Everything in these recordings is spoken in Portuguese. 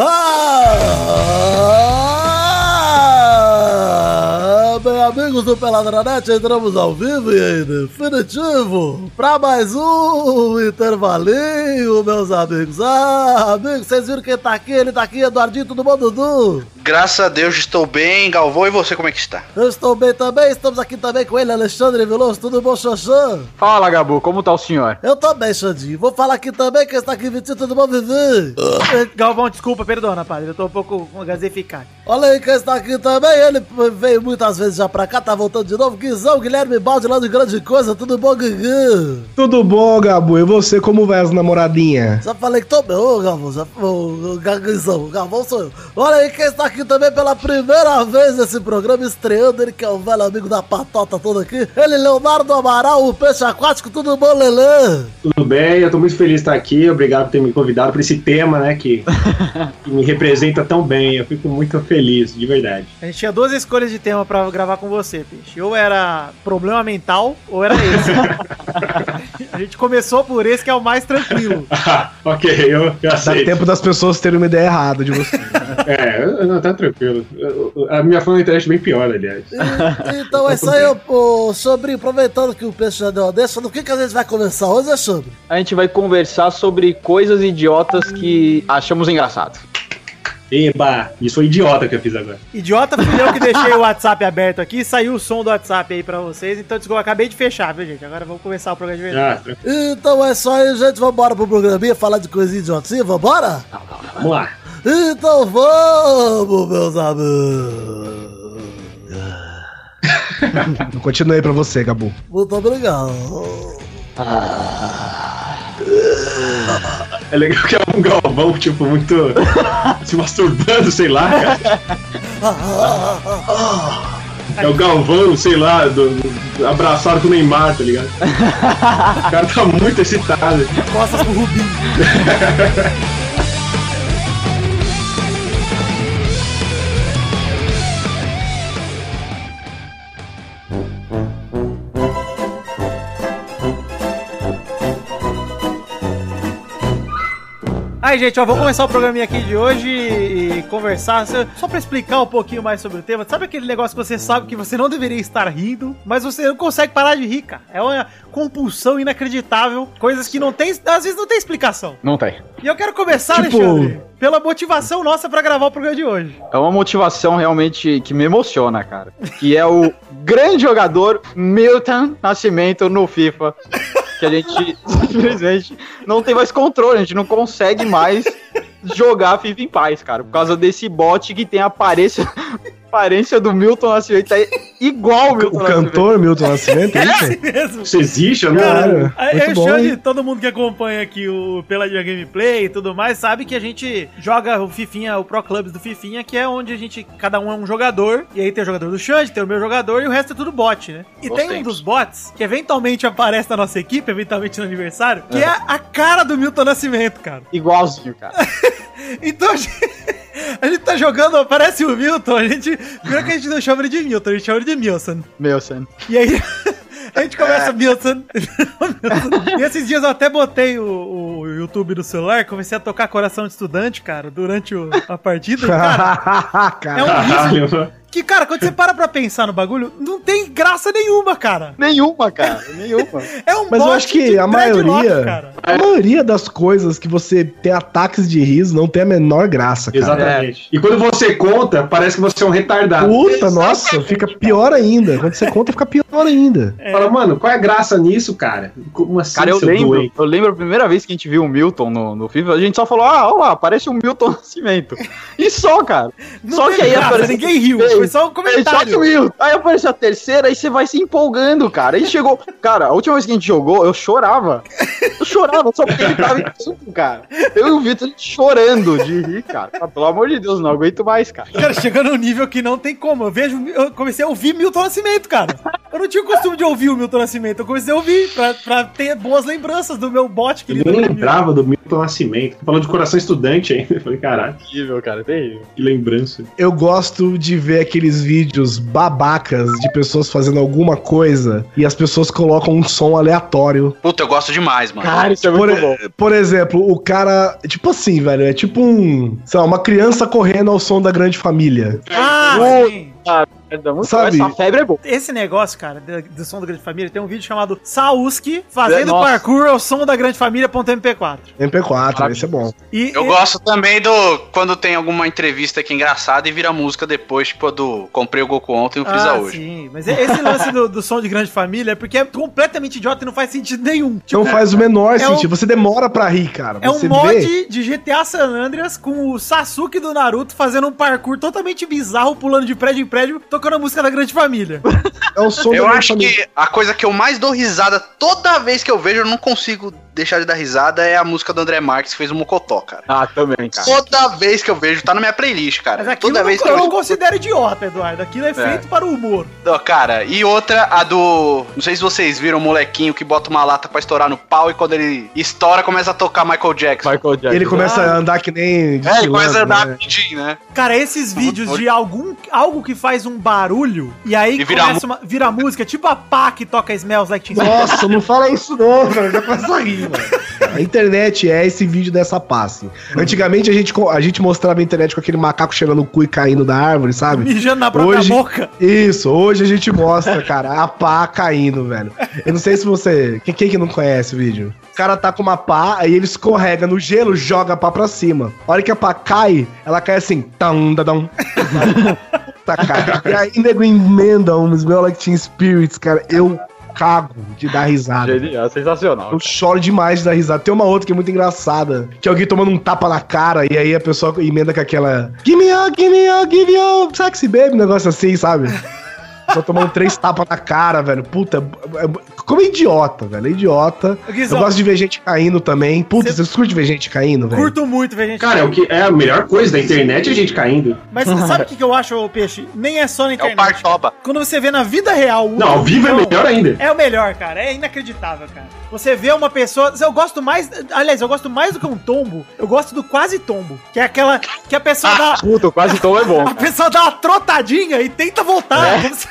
Ah, bem, amigos do Peladranet, entramos ao vivo e em definitivo para mais um intervalinho, meus amigos. Ah, amigos, vocês viram quem tá aqui? Ele tá aqui, Eduardinho, tudo bom, Dudu? Graças a Deus estou bem, Galvão, e você como é que está? Eu estou bem também, estamos aqui também com ele, Alexandre Veloso, tudo bom, Xoxã? Fala, Gabu, como tá o senhor? Eu tô bem, Xandinho. Vou falar aqui também, quem está aqui, Vitinho, tudo bom, Vivi? Galvão, desculpa, perdona, padre. Eu tô um pouco gasificado. Olha aí quem está aqui também, ele veio muitas vezes já pra cá, tá voltando de novo. Guizão, Guilherme Balde lá de Grande Coisa, tudo bom, Gugu? Tudo bom, Gabu? E você, como vai as namoradinhas? Já falei que tô bem, ô Galvão, já, ô, Guizão, o Galvão sou eu. Olha aí quem está aqui também pela primeira vez nesse programa, estreando ele que é o velho amigo da patota toda aqui. Ele, Leonardo Amaral, o peixe aquático, tudo bom, Lelê? Tudo bem, eu tô muito feliz de estar aqui. Obrigado por ter me convidado para esse tema, né, que, que me representa tão bem. Eu fico muito feliz, de verdade. A gente tinha duas escolhas de tema pra gravar com você, Peixe. Ou era problema mental, ou era esse. a gente começou por esse, que é o mais tranquilo. ok, eu, eu Dá aceito. tempo das pessoas terem uma ideia errada de você. É, eu- não, tá tranquilo. A minha fã na internet é bem pior, aliás. E- então é isso aí, ô, sobrinho, aproveitando que o peixe já deu a deixa, do que, que a gente vai conversar hoje, é sobre? A gente vai conversar sobre coisas idiotas que achamos engraçado. Eba, isso foi idiota que eu fiz agora. Idiota fui eu que deixei o WhatsApp aberto aqui, saiu o som do WhatsApp aí pra vocês, então eu acabei de fechar, viu, gente? Agora vamos começar o programa de verdade. Ah. Então é isso aí, gente, vambora pro programinha, falar de coisinha idiotinha, vambora? Vamos lá. Então vamos, meus amigos. Continuei pra você, Gabu. Muito obrigado. É legal que é um galvão, tipo, muito. se masturbando, sei lá, cara. É o Galvão, sei lá, do, do- abraçado com o Neymar, tá ligado? O cara tá muito excitado. Costas pro Rubinho. Aí, gente, ó, vamos começar o programinha aqui de hoje e conversar, só pra explicar um pouquinho mais sobre o tema. Sabe aquele negócio que você sabe que você não deveria estar rindo, mas você não consegue parar de rir, cara? É uma compulsão inacreditável, coisas que não tem, às vezes não tem explicação. Não tem. E eu quero começar, Tipo- Alexandre, pela motivação nossa pra gravar o programa de hoje. É uma motivação realmente que me emociona, cara. Que é o grande jogador Milton Nascimento no FIFA. Que a gente simplesmente não tem mais controle, a gente não consegue mais jogar FIFA em paz, cara. Por causa desse bot que tem a aparência, aparência do Milton Nascimento. É igual o Milton O cantor Milton Nascimento, é isso? mesmo. Isso existe? Eu não. Cara, Aí, muito eu bom, chamo de hein? todo mundo que acompanha aqui o Peladinha Gameplay e tudo mais, sabe que a gente joga o Fifinha, o Pro Clubs do Fifinha, que é onde a gente, cada um é um jogador, e aí tem o jogador do Xande, tem o meu jogador e o resto é tudo bot, né? E Bons tem um tempos. dos bots que eventualmente aparece na nossa equipe, eventualmente no aniversário, que é a cara do Milton Nascimento, cara. Igualzinho, cara. Então a gente, a gente tá jogando, aparece o Milton, a gente. Primeiro que a gente não chama ele de Milton, a gente chama ele de Milson. Milton. E aí a gente começa Milton. e esses dias eu até botei o, o YouTube no celular, comecei a tocar Coração de Estudante, cara, durante o- a partida. E, cara, é um Caralho. Que, cara, quando você para pra pensar no bagulho, não tem graça nenhuma, cara. Nenhuma, cara. Nenhuma. É um Mas eu acho que a maioria, cara. a maioria das coisas que você tem ataques de riso não tem a menor graça, cara. Exatamente. E quando você conta, parece que você é um retardado. Puta, nossa, fica pior ainda. Quando você conta, fica pior ainda. Fala, mano, qual é a graça nisso, cara? Como assim, Cara, eu lembro, doente? eu lembro a primeira vez que a gente viu o Milton no, no FIFA, a gente só falou, ah, olha lá, parece o Milton Nascimento. E só, cara. Não só que aí graça, apareceu. ninguém riu, Fez, foi só um Só que comentário. Milton. Aí apareceu a terceira, aí você vai se empolgando, cara. Aí chegou. Cara, a última vez que a gente jogou, eu chorava. Eu chorava só porque ele tava em campo, cara. Eu e o Vitor chorando de rir, cara. Ah, Pelo amor de Deus, não aguento mais, cara. Cara, chegou num nível que não tem como. Eu vejo, eu comecei a ouvir Milton Nascimento, cara. Eu não tinha o costume de ouvir o Milton Nascimento. Eu comecei a ouvir pra, pra ter boas lembranças do meu bot Eu querido. nem lembrava do Milton Nascimento. Falou de coração estudante ainda. Eu falei, caralho, Terrível, cara, terrível. que lembrança. Eu gosto de ver aqueles vídeos babacas de pessoas fazendo alguma coisa e as pessoas colocam um som aleatório. Puta, eu gosto demais, mano. Cara, isso é Por, muito bom. por exemplo, o cara. Tipo assim, velho. É tipo um. Sei lá, uma criança correndo ao som da grande família. Ah. É muito Sabe? Essa febre é boa. Esse negócio, cara, do, do som da Grande Família, tem um vídeo chamado Sauski fazendo Nossa. parkour ao som da Grande Família.mp4. MP4, esse é bom. E, Eu e- gosto também do. Quando tem alguma entrevista que é engraçada e vira música depois, tipo a do Comprei o Goku ontem e o Freeza Ah, hoje. sim. Mas esse lance do, do som de Grande Família é porque é completamente idiota e não faz sentido nenhum. Tipo, Não faz o menor é sentido. Você demora pra rir, cara. É um Você mod vê. de GTA San Andreas com o Sasuke do Naruto fazendo um parkour totalmente bizarro, pulando de prédio em prédio, tocando a música da Grande Família. É o som Eu da acho família. que a coisa que eu mais dou risada toda vez que eu vejo, eu não consigo deixar de dar risada, é a música do André Marques que fez o Mocotó, cara. Ah, também, cara. Toda vez que eu vejo, tá na minha playlist, cara. Mas aquilo Toda eu vez não, que eu eu. não considero idiota, Eduardo. Aquilo é, feito para o humor. Ó, Cara, e outra, a do. Não sei se vocês viram o molequinho que bota uma lata pra estourar no pau e quando ele estoura começa a tocar Michael Jackson. Michael Jackson. Ele começa a andar que nem. É, ele começa a andar né? rapidinho, né? Cara, esses vídeos de algum algo que faz um barulho e aí E vira começa uma, vira música, tipo a pá que toca Smells Like Teen. Nossa, não fala isso não, velho. Já começa a rir, A internet é esse vídeo dessa passe. Antigamente a gente, a gente mostrava a internet com aquele macaco cheirando o cu e caindo da árvore, sabe? mijando na própria Hoje- boca. Isso, hoje a gente mostra, cara, a pá caindo, velho. Eu não sei se você. Quem, quem que não conhece o vídeo? O cara tá com uma pá, aí ele escorrega no gelo, joga a pá pra cima. A hora que a pá cai, ela cai assim. Tam, dadam. tá, cara. E aí, nego emenda um Smell Like Teen Spirits, cara. Eu cago de dar risada. Genial, sensacional. Eu choro demais de dar risada. Tem uma outra que é muito engraçada. Que é alguém tomando um tapa na cara e aí a pessoa emenda com aquela. Give me up, give me up, give me up, sexy baby. Um negócio assim, sabe? Só tomando três tapas na cara, velho. Puta, é- é- como é idiota, velho. É idiota. Eu Guizão, gosto de ver gente caindo também. Puta, Cê- você curte ver gente caindo, velho? curto muito, velho, gente. Cara, é o que é a melhor coisa da internet é a gente caindo. Mas sabe o que, que eu acho, ô, Peixe? Nem é só na É o internet. Partoba. Quando você vê na vida real. o Não, ao vivo é melhor ainda. É o melhor, cara. É inacreditável, cara. Você vê uma pessoa. Eu gosto mais. Aliás, eu gosto mais do que um tombo. Eu gosto do quase tombo. Que é aquela. Que a pessoa dá. Puta, quase tom é bom. A cara. pessoa dá uma trotadinha e tenta voltar. Como se,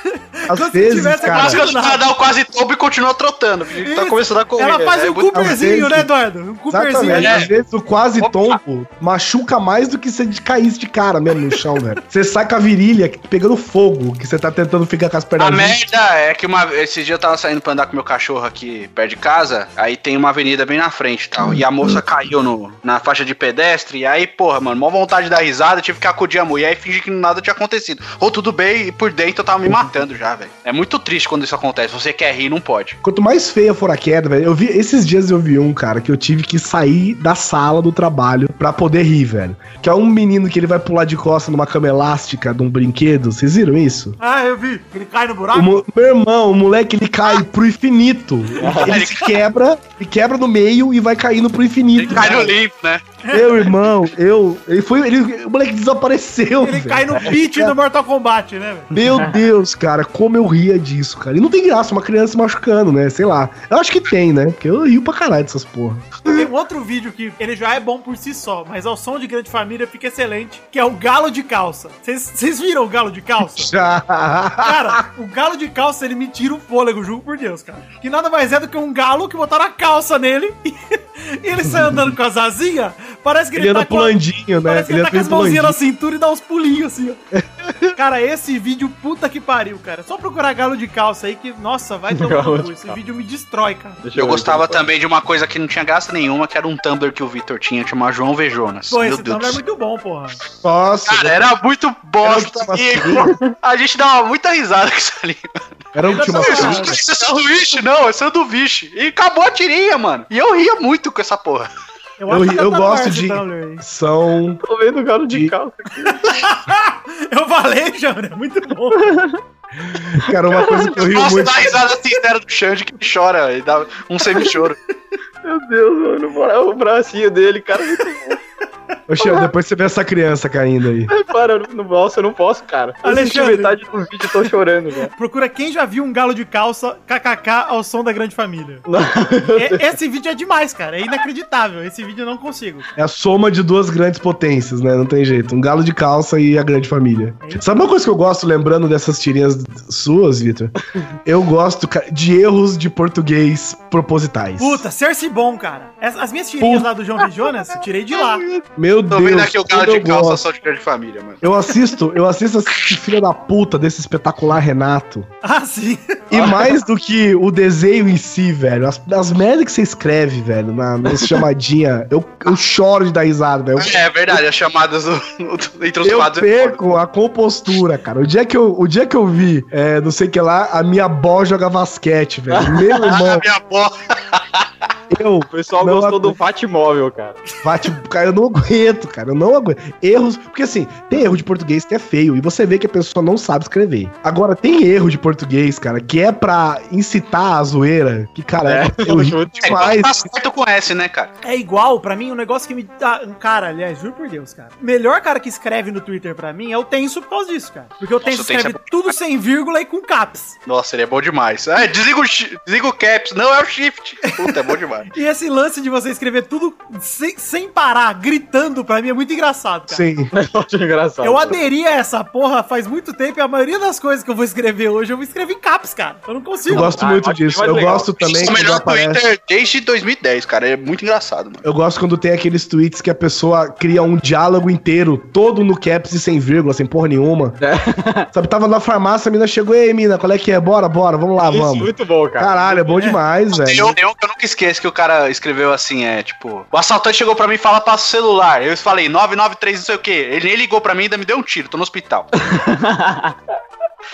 Às como se vezes, tivesse cara. Acontecido quando o cara nada. dá o quase tobo e continua trotando. Tá começando a correr. Ela faz é um muito- Cooperzinho, né, Eduardo? Um Cooperzinho. É. Às vezes o quase Opa. tombo machuca mais do que se caísse de cara mesmo no chão, velho. Você sai com a virilha pegando fogo, que você tá tentando ficar com as pernas A merda é que uma, esse dia eu tava saindo pra andar com meu cachorro aqui perto de casa, aí tem uma avenida bem na frente e tal. E a moça caiu no, na faixa de pedestre, e aí, porra, mano, mó vontade de dar risada, tive que acudir a mulher e fingir que nada tinha acontecido. Ou tudo bem, e por dentro eu tava me matando já, velho. É muito triste quando isso acontece. Você quer rir, não pode. Quanto mais feia for a queda, velho. Eu vi esses dias eu vi um, cara, que eu tive que sair da sala do trabalho pra poder rir, velho. Que é um menino que ele vai pular de costa numa cama elástica de um brinquedo. Vocês viram isso? Ah, eu vi. Ele cai no buraco. Mo- meu irmão, o moleque, ele cai pro infinito. Ele se quebra, ele quebra no meio e vai caindo pro infinito. Ele cai no limpo, né? Meu irmão, eu. Ele foi. Ele, o moleque desapareceu. Ele velho. cai no pitch do Mortal Kombat, né? Meu Deus, cara, como eu ria disso, cara. E não tem graça uma criança se machucando, né? Sei lá. Eu acho que tem, né? Porque eu rio pra caralho dessas porra. Tem um outro vídeo que ele já é bom por si só, mas ao som de grande família fica excelente, que é o galo de calça. Vocês vocês viram o galo de calça? Já. Cara, o galo de calça, ele me tira o fôlego, juro por Deus, cara. Que nada mais é do que um galo que botaram a calça nele e, ele sai andando com as asinhas, parece que ele, Ele anda tá com a- pulandinho, né? Parece que ele, tá com as mãozinhas na pulandinho. cintura e dá uns pulinhos assim, ó. Cara, esse vídeo, puta que pariu, cara. Só procurar galo de calça aí que, nossa, vai tomar no cu. Esse vídeo me destrói, cara. Deixa Eu ver gostava aqui. também de uma coisa que não tinha graça nenhuma, que era um Tumblr que o Vitor tinha, chamado João Vejonas. Pô, Meu esse Deus Tumblr é do céu. muito bom, porra. Nossa, Cara, era muito bosta. Era e a gente dava muita risada com isso ali. era um time isso é sanduíche? Não, é sanduíche. E acabou a tirinha, mano. E eu ria muito com essa porra. Eu- eu no gosto de- aí. São. Tô vendo o galo de De- calça. Eu falei, Jânio, é muito bom. Cara, uma coisa que eu Eu rio gosto muito. da risada sincera do Xande que chora e dá um semi-choro. Meu Deus, mano, o bracinho dele, cara. muito bom. Ô, Xan, depois você vê essa criança caindo aí. Para, no, nossa, eu não posso, cara. Eu assisti Alexandre. metade do vídeo e tô chorando, cara. Procura quem já viu um galo de calça kkk ao som da grande família. E- Esse vídeo é demais, cara. É inacreditável. Esse vídeo eu não consigo. É a soma de duas grandes potências, né? Não tem jeito. Um galo de calça e a grande família. Sabe uma coisa que eu gosto, lembrando dessas tirinhas suas, Vitor? Eu gosto cara, de erros de português propositais. Puta, Cersei bom, cara. As, as minhas tirinhas lá do João. Jonas, eu tirei de lá. Meu Tô Deus. vendo aqui o como de eu calça gosto. só de grande família, mano. Eu assisto, eu assisto esse filho da puta desse espetacular Renato. Ah, sim. E mais do que o desenho em si, velho, as, as merdas que você escreve, velho, na, nessa chamadinha, eu, eu choro de dar risada, velho. Eu- É verdade, as chamadas do- do- entre os Eu quadros. é foda. perco a compostura, cara. O dia que eu, o dia que eu vi, é, não sei o que lá, a minha avó joga basquete, velho. Meu Ah, irmão, minha avó. Eu, O pessoal gostou do aguento. Fatmóvel, cara. bate, cara, eu não aguento, cara. Eu não aguento. Erros, porque assim, tem erro de português que é feio e você vê que a pessoa não sabe escrever. Agora, tem erro de português, cara, que é pra incitar a zoeira, que, cara, É, É demais. tá certo com S, né, cara? É igual, pra mim, um negócio que me dá. Cara, aliás, juro por Deus, cara. O melhor cara que escreve no Twitter pra mim é o Tenso por causa disso, cara. Porque o Tenso o Tenso escreve é tudo sem vírgula e com caps. Nossa, ele é bom demais. É, desliga o, desliga o caps. Não, é o shift. Puta, é bom demais. E esse lance de você escrever tudo sem, sem parar, gritando, pra mim é muito engraçado, cara. Sim. Eu acho engraçado. Eu aderi a essa porra faz muito tempo e a maioria das coisas que eu vou escrever hoje eu vou escrever em caps, cara. Eu não Eu consigo. gosto Ah, muito disso. Eu legal. gosto também Isso é o melhor aparece. Twitter desde 2010, cara. É muito engraçado, mano. Eu gosto quando tem aqueles tweets que a pessoa cria um diálogo inteiro, todo no caps e sem vírgula, sem porra nenhuma. Sabe, tava na farmácia, a mina chegou, ei, mina, qual é que é? Bora, bora, vamos lá, Isso, vamos. muito bom, cara. Caralho, é bom demais, Tem velho. um, tem um que eu nunca esqueço que o cara escreveu assim, é tipo... O assaltante chegou pra mim e fala passa celular. Eu falei 993 não sei o quê. Ele nem ligou pra mim e ainda me deu um tiro. Tô no hospital.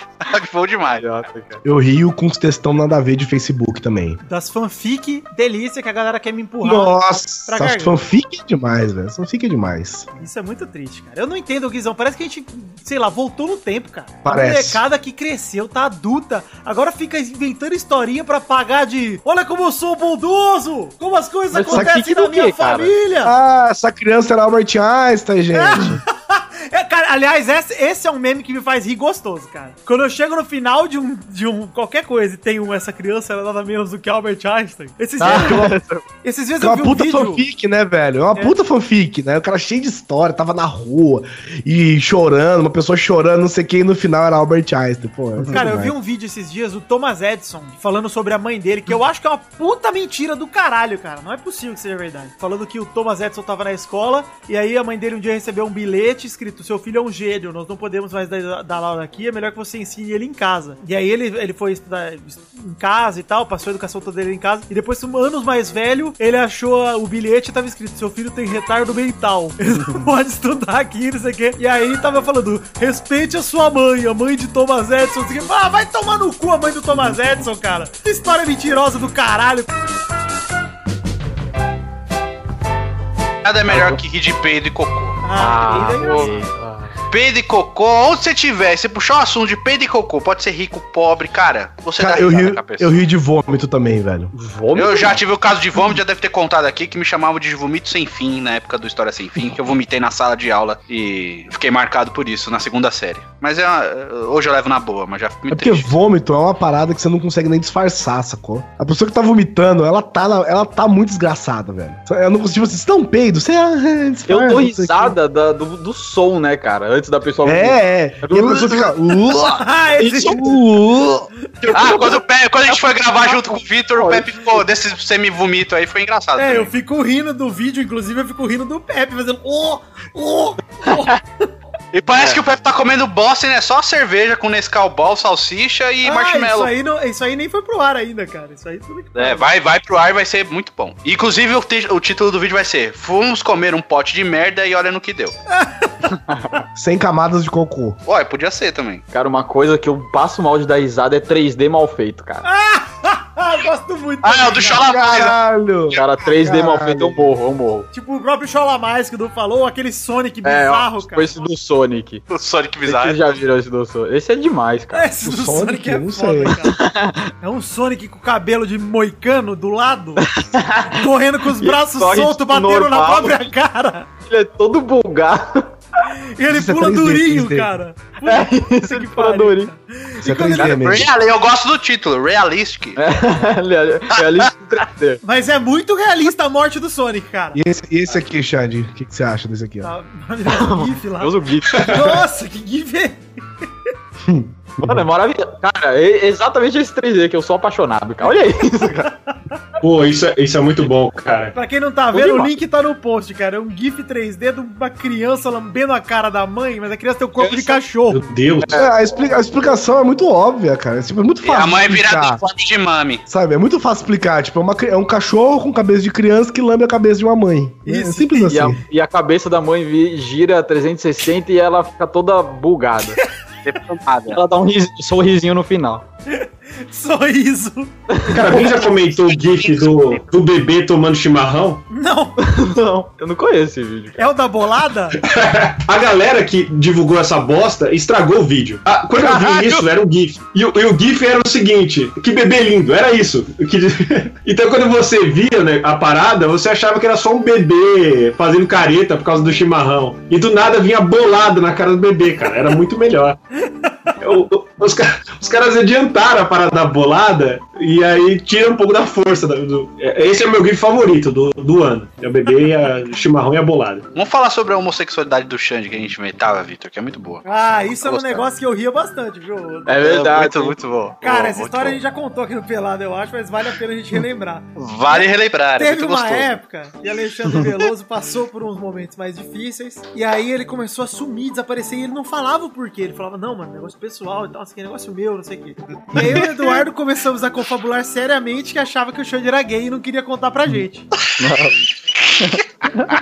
Bom demais. Cara. Eu rio com os textão nada a ver de Facebook também. Das fanfic, delícia que a galera quer me empurrar. Nossa, pra fanfic é demais, velho. Fanfic é demais. Isso é muito triste, cara. Eu não entendo, Guizão. Parece que a gente, sei lá, voltou no tempo, cara. Parece. A molecada que cresceu, tá adulta, agora fica inventando historinha pra pagar de. Olha como eu sou bondoso! Como as coisas Mas acontecem na minha quê, cara? família! Ah, essa criança era Albert Einstein, gente. É, cara, aliás, esse, esse é um meme que me faz rir gostoso, cara. Quando eu chego no final de um, de um qualquer coisa e tem um, essa criança, ela é nada menos do que Albert Einstein. Esses dias, esses dias É eu uma vi um puta vídeo. fanfic, né, velho? É uma É. puta fanfic, né? O cara cheio de história, tava na rua e chorando, uma pessoa chorando, não sei quem, e no final era Albert Einstein. Pô, é Cara, eu vi um vídeo esses dias do Thomas Edison falando sobre a mãe dele, que eu acho que é uma puta mentira do caralho, cara. Não é possível que seja verdade. Falando que o Thomas Edison tava na escola e aí a mãe dele um dia recebeu um bilhete escrito: Seu filho é um gênio, nós não podemos mais dar, dar aula aqui, é melhor que você ensine ele em casa. E aí ele, ele foi estudar em casa e tal, passou a educação toda dele em casa. E depois, anos mais velho, ele achou o bilhete e tava escrito: Seu filho tem retardo mental. Ele não pode estudar aqui, não sei o quê. E aí tava falando: Respeite a sua mãe, a mãe de Thomas Edison. não. Ah, vai tomar no cu a mãe do Thomas Edison, cara. Que história mentirosa do caralho. Nada é melhor que rir de peido e cocô. Ah, Ah, ainda é engraçado. Peido e cocô, onde você tiver, você puxar um assunto de peido e cocô, pode ser rico, pobre, cara, você Cara, dá eu rio, eu rio de vômito também, velho. Vômito? Eu já tive o caso de vômito, já deve ter contado aqui, que me chamavam de vomito sem fim, na época do História Sem Fim, que eu vomitei na sala de aula e fiquei marcado por isso, na segunda série. Mas é uma- hoje eu levo na boa, mas já fico É muito porque triste. vômito é uma parada que você não consegue nem disfarçar, sacou? A pessoa que tá vomitando, ela tá, na- ela tá muito desgraçada, velho. Eu não consigo, tipo, assim, você dá um peido, você ah, disfarça, Eu dou risada da- do, do som, né, cara? Antes da pessoa. É, é. E a pessoa fica. "Uh, Ah, esse... uh". Ah, quando, quando a gente foi gravar junto com o Vitor, o Pepe ficou desse semi-vomito aí, foi engraçado. É, também. eu fico rindo do vídeo, inclusive eu fico rindo do Pepe, fazendo. Oh, oh, E parece que o Pepe tá comendo bosta, né? Só cerveja com Nescau Ball, salsicha e Ah, Isso marshmallow. aí, não, isso aí nem foi pro ar ainda, cara. Isso aí tudo que É, vai, vai pro ar e vai ser muito bom. Inclusive, o, o título do vídeo vai ser Fomos comer um pote de merda e olha no que deu. Sem camadas de cocô. Olha, podia ser também. Cara, uma coisa que eu passo mal de dar risada é 3D mal feito, cara. Gosto muito. Ah, é o do cara. Cholamais. Caralho! Cara, 3D mal feito eu morro, eu morro. Tipo o próprio Chola Mais que o Du falou, ou aquele Sonic É, bizarro, ó, cara. tipo esse do Sonic. O Sonic Vocês Bizarro. já viram esse do Sonic? Esse é demais, cara. Esse O do Sonic, Sonic, é foda, cara. É um Sonic com cabelo de moicano do lado, correndo com os braços soltos, tipo batendo na normal. própria cara. ele é todo bugado. E ele Isso é pula 3D, durinho, 3D. cara. É, Puta isso, que ele pula durinho. cara. Isso é quando 3D mesmo. Real, eu gosto do título, Realistic. É, é de 3D. Mas é muito realista a morte do Sonic, cara. E esse, e esse aqui, Xande? O que, que você acha desse aqui, ó? Maravilhoso gif lá. Eu uso o GIF. Nossa, que gif é Mano, é maravilhoso. Cara, é exatamente esse 3D que eu sou apaixonado, cara. Olha isso, cara. Pô, isso é, isso é muito bom, cara. Pra quem não tá vendo, o link tá no post, cara. É um GIF 3D de uma criança lambendo a cara da mãe, mas a criança tem o corpo de Meu cachorro. Deus. É, a, explica- a explicação é muito óbvia, cara. Tipo, é muito E fácil. a mãe vira de mame. Sabe? É muito fácil explicar. Tipo, é, uma é um cachorro com cabeça de criança que lambe a cabeça de uma mãe. É Isso. simples E a, assim. e a cabeça da mãe gira 360 e ela fica toda bugada. Ela dá um ris- sorrisinho no final. Sorriso. Cara, alguém já comentou o GIF do, do bebê tomando chimarrão? Não, Não, eu não conheço esse vídeo. é o da bolada? A galera que divulgou essa bosta estragou o vídeo. Ah, quando eu vi isso, era um GIF. E, o- e o GIF era o seguinte: que bebê lindo, era isso. Que- então, quando você via né, a parada, você achava que era só um bebê fazendo careta por causa do chimarrão. E do nada vinha bolado na cara do bebê, cara. Era muito melhor. O- o- os, ca- os caras adiantaram a parada da bolada e aí tira um pouco da força. do- do- é- esse é o meu GIF favorito do, do ano. É o bebê, e a, o chimarrão e a bolada. Vamos falar sobre a homossexualidade do Xande que a gente inventava, Vitor, que é muito boa. Ah, isso é um negócio que eu ria bastante, viu? É verdade. muito, muito bom. Cara, Bom, essa história a bom. gente já contou aqui no Pelado, eu acho, mas vale a pena a gente relembrar. Vale relembrar, é Teve muito uma gostoso. época que Alexandre Veloso passou por uns momentos mais difíceis, e aí ele começou a sumir, desaparecer, e ele não falava o porquê. Ele falava, não, mano, negócio pessoal e tal, aqui é negócio meu, não sei o quê. E aí eu e o Eduardo começamos a confabular seriamente que achava que o Xande era gay e não queria contar pra gente.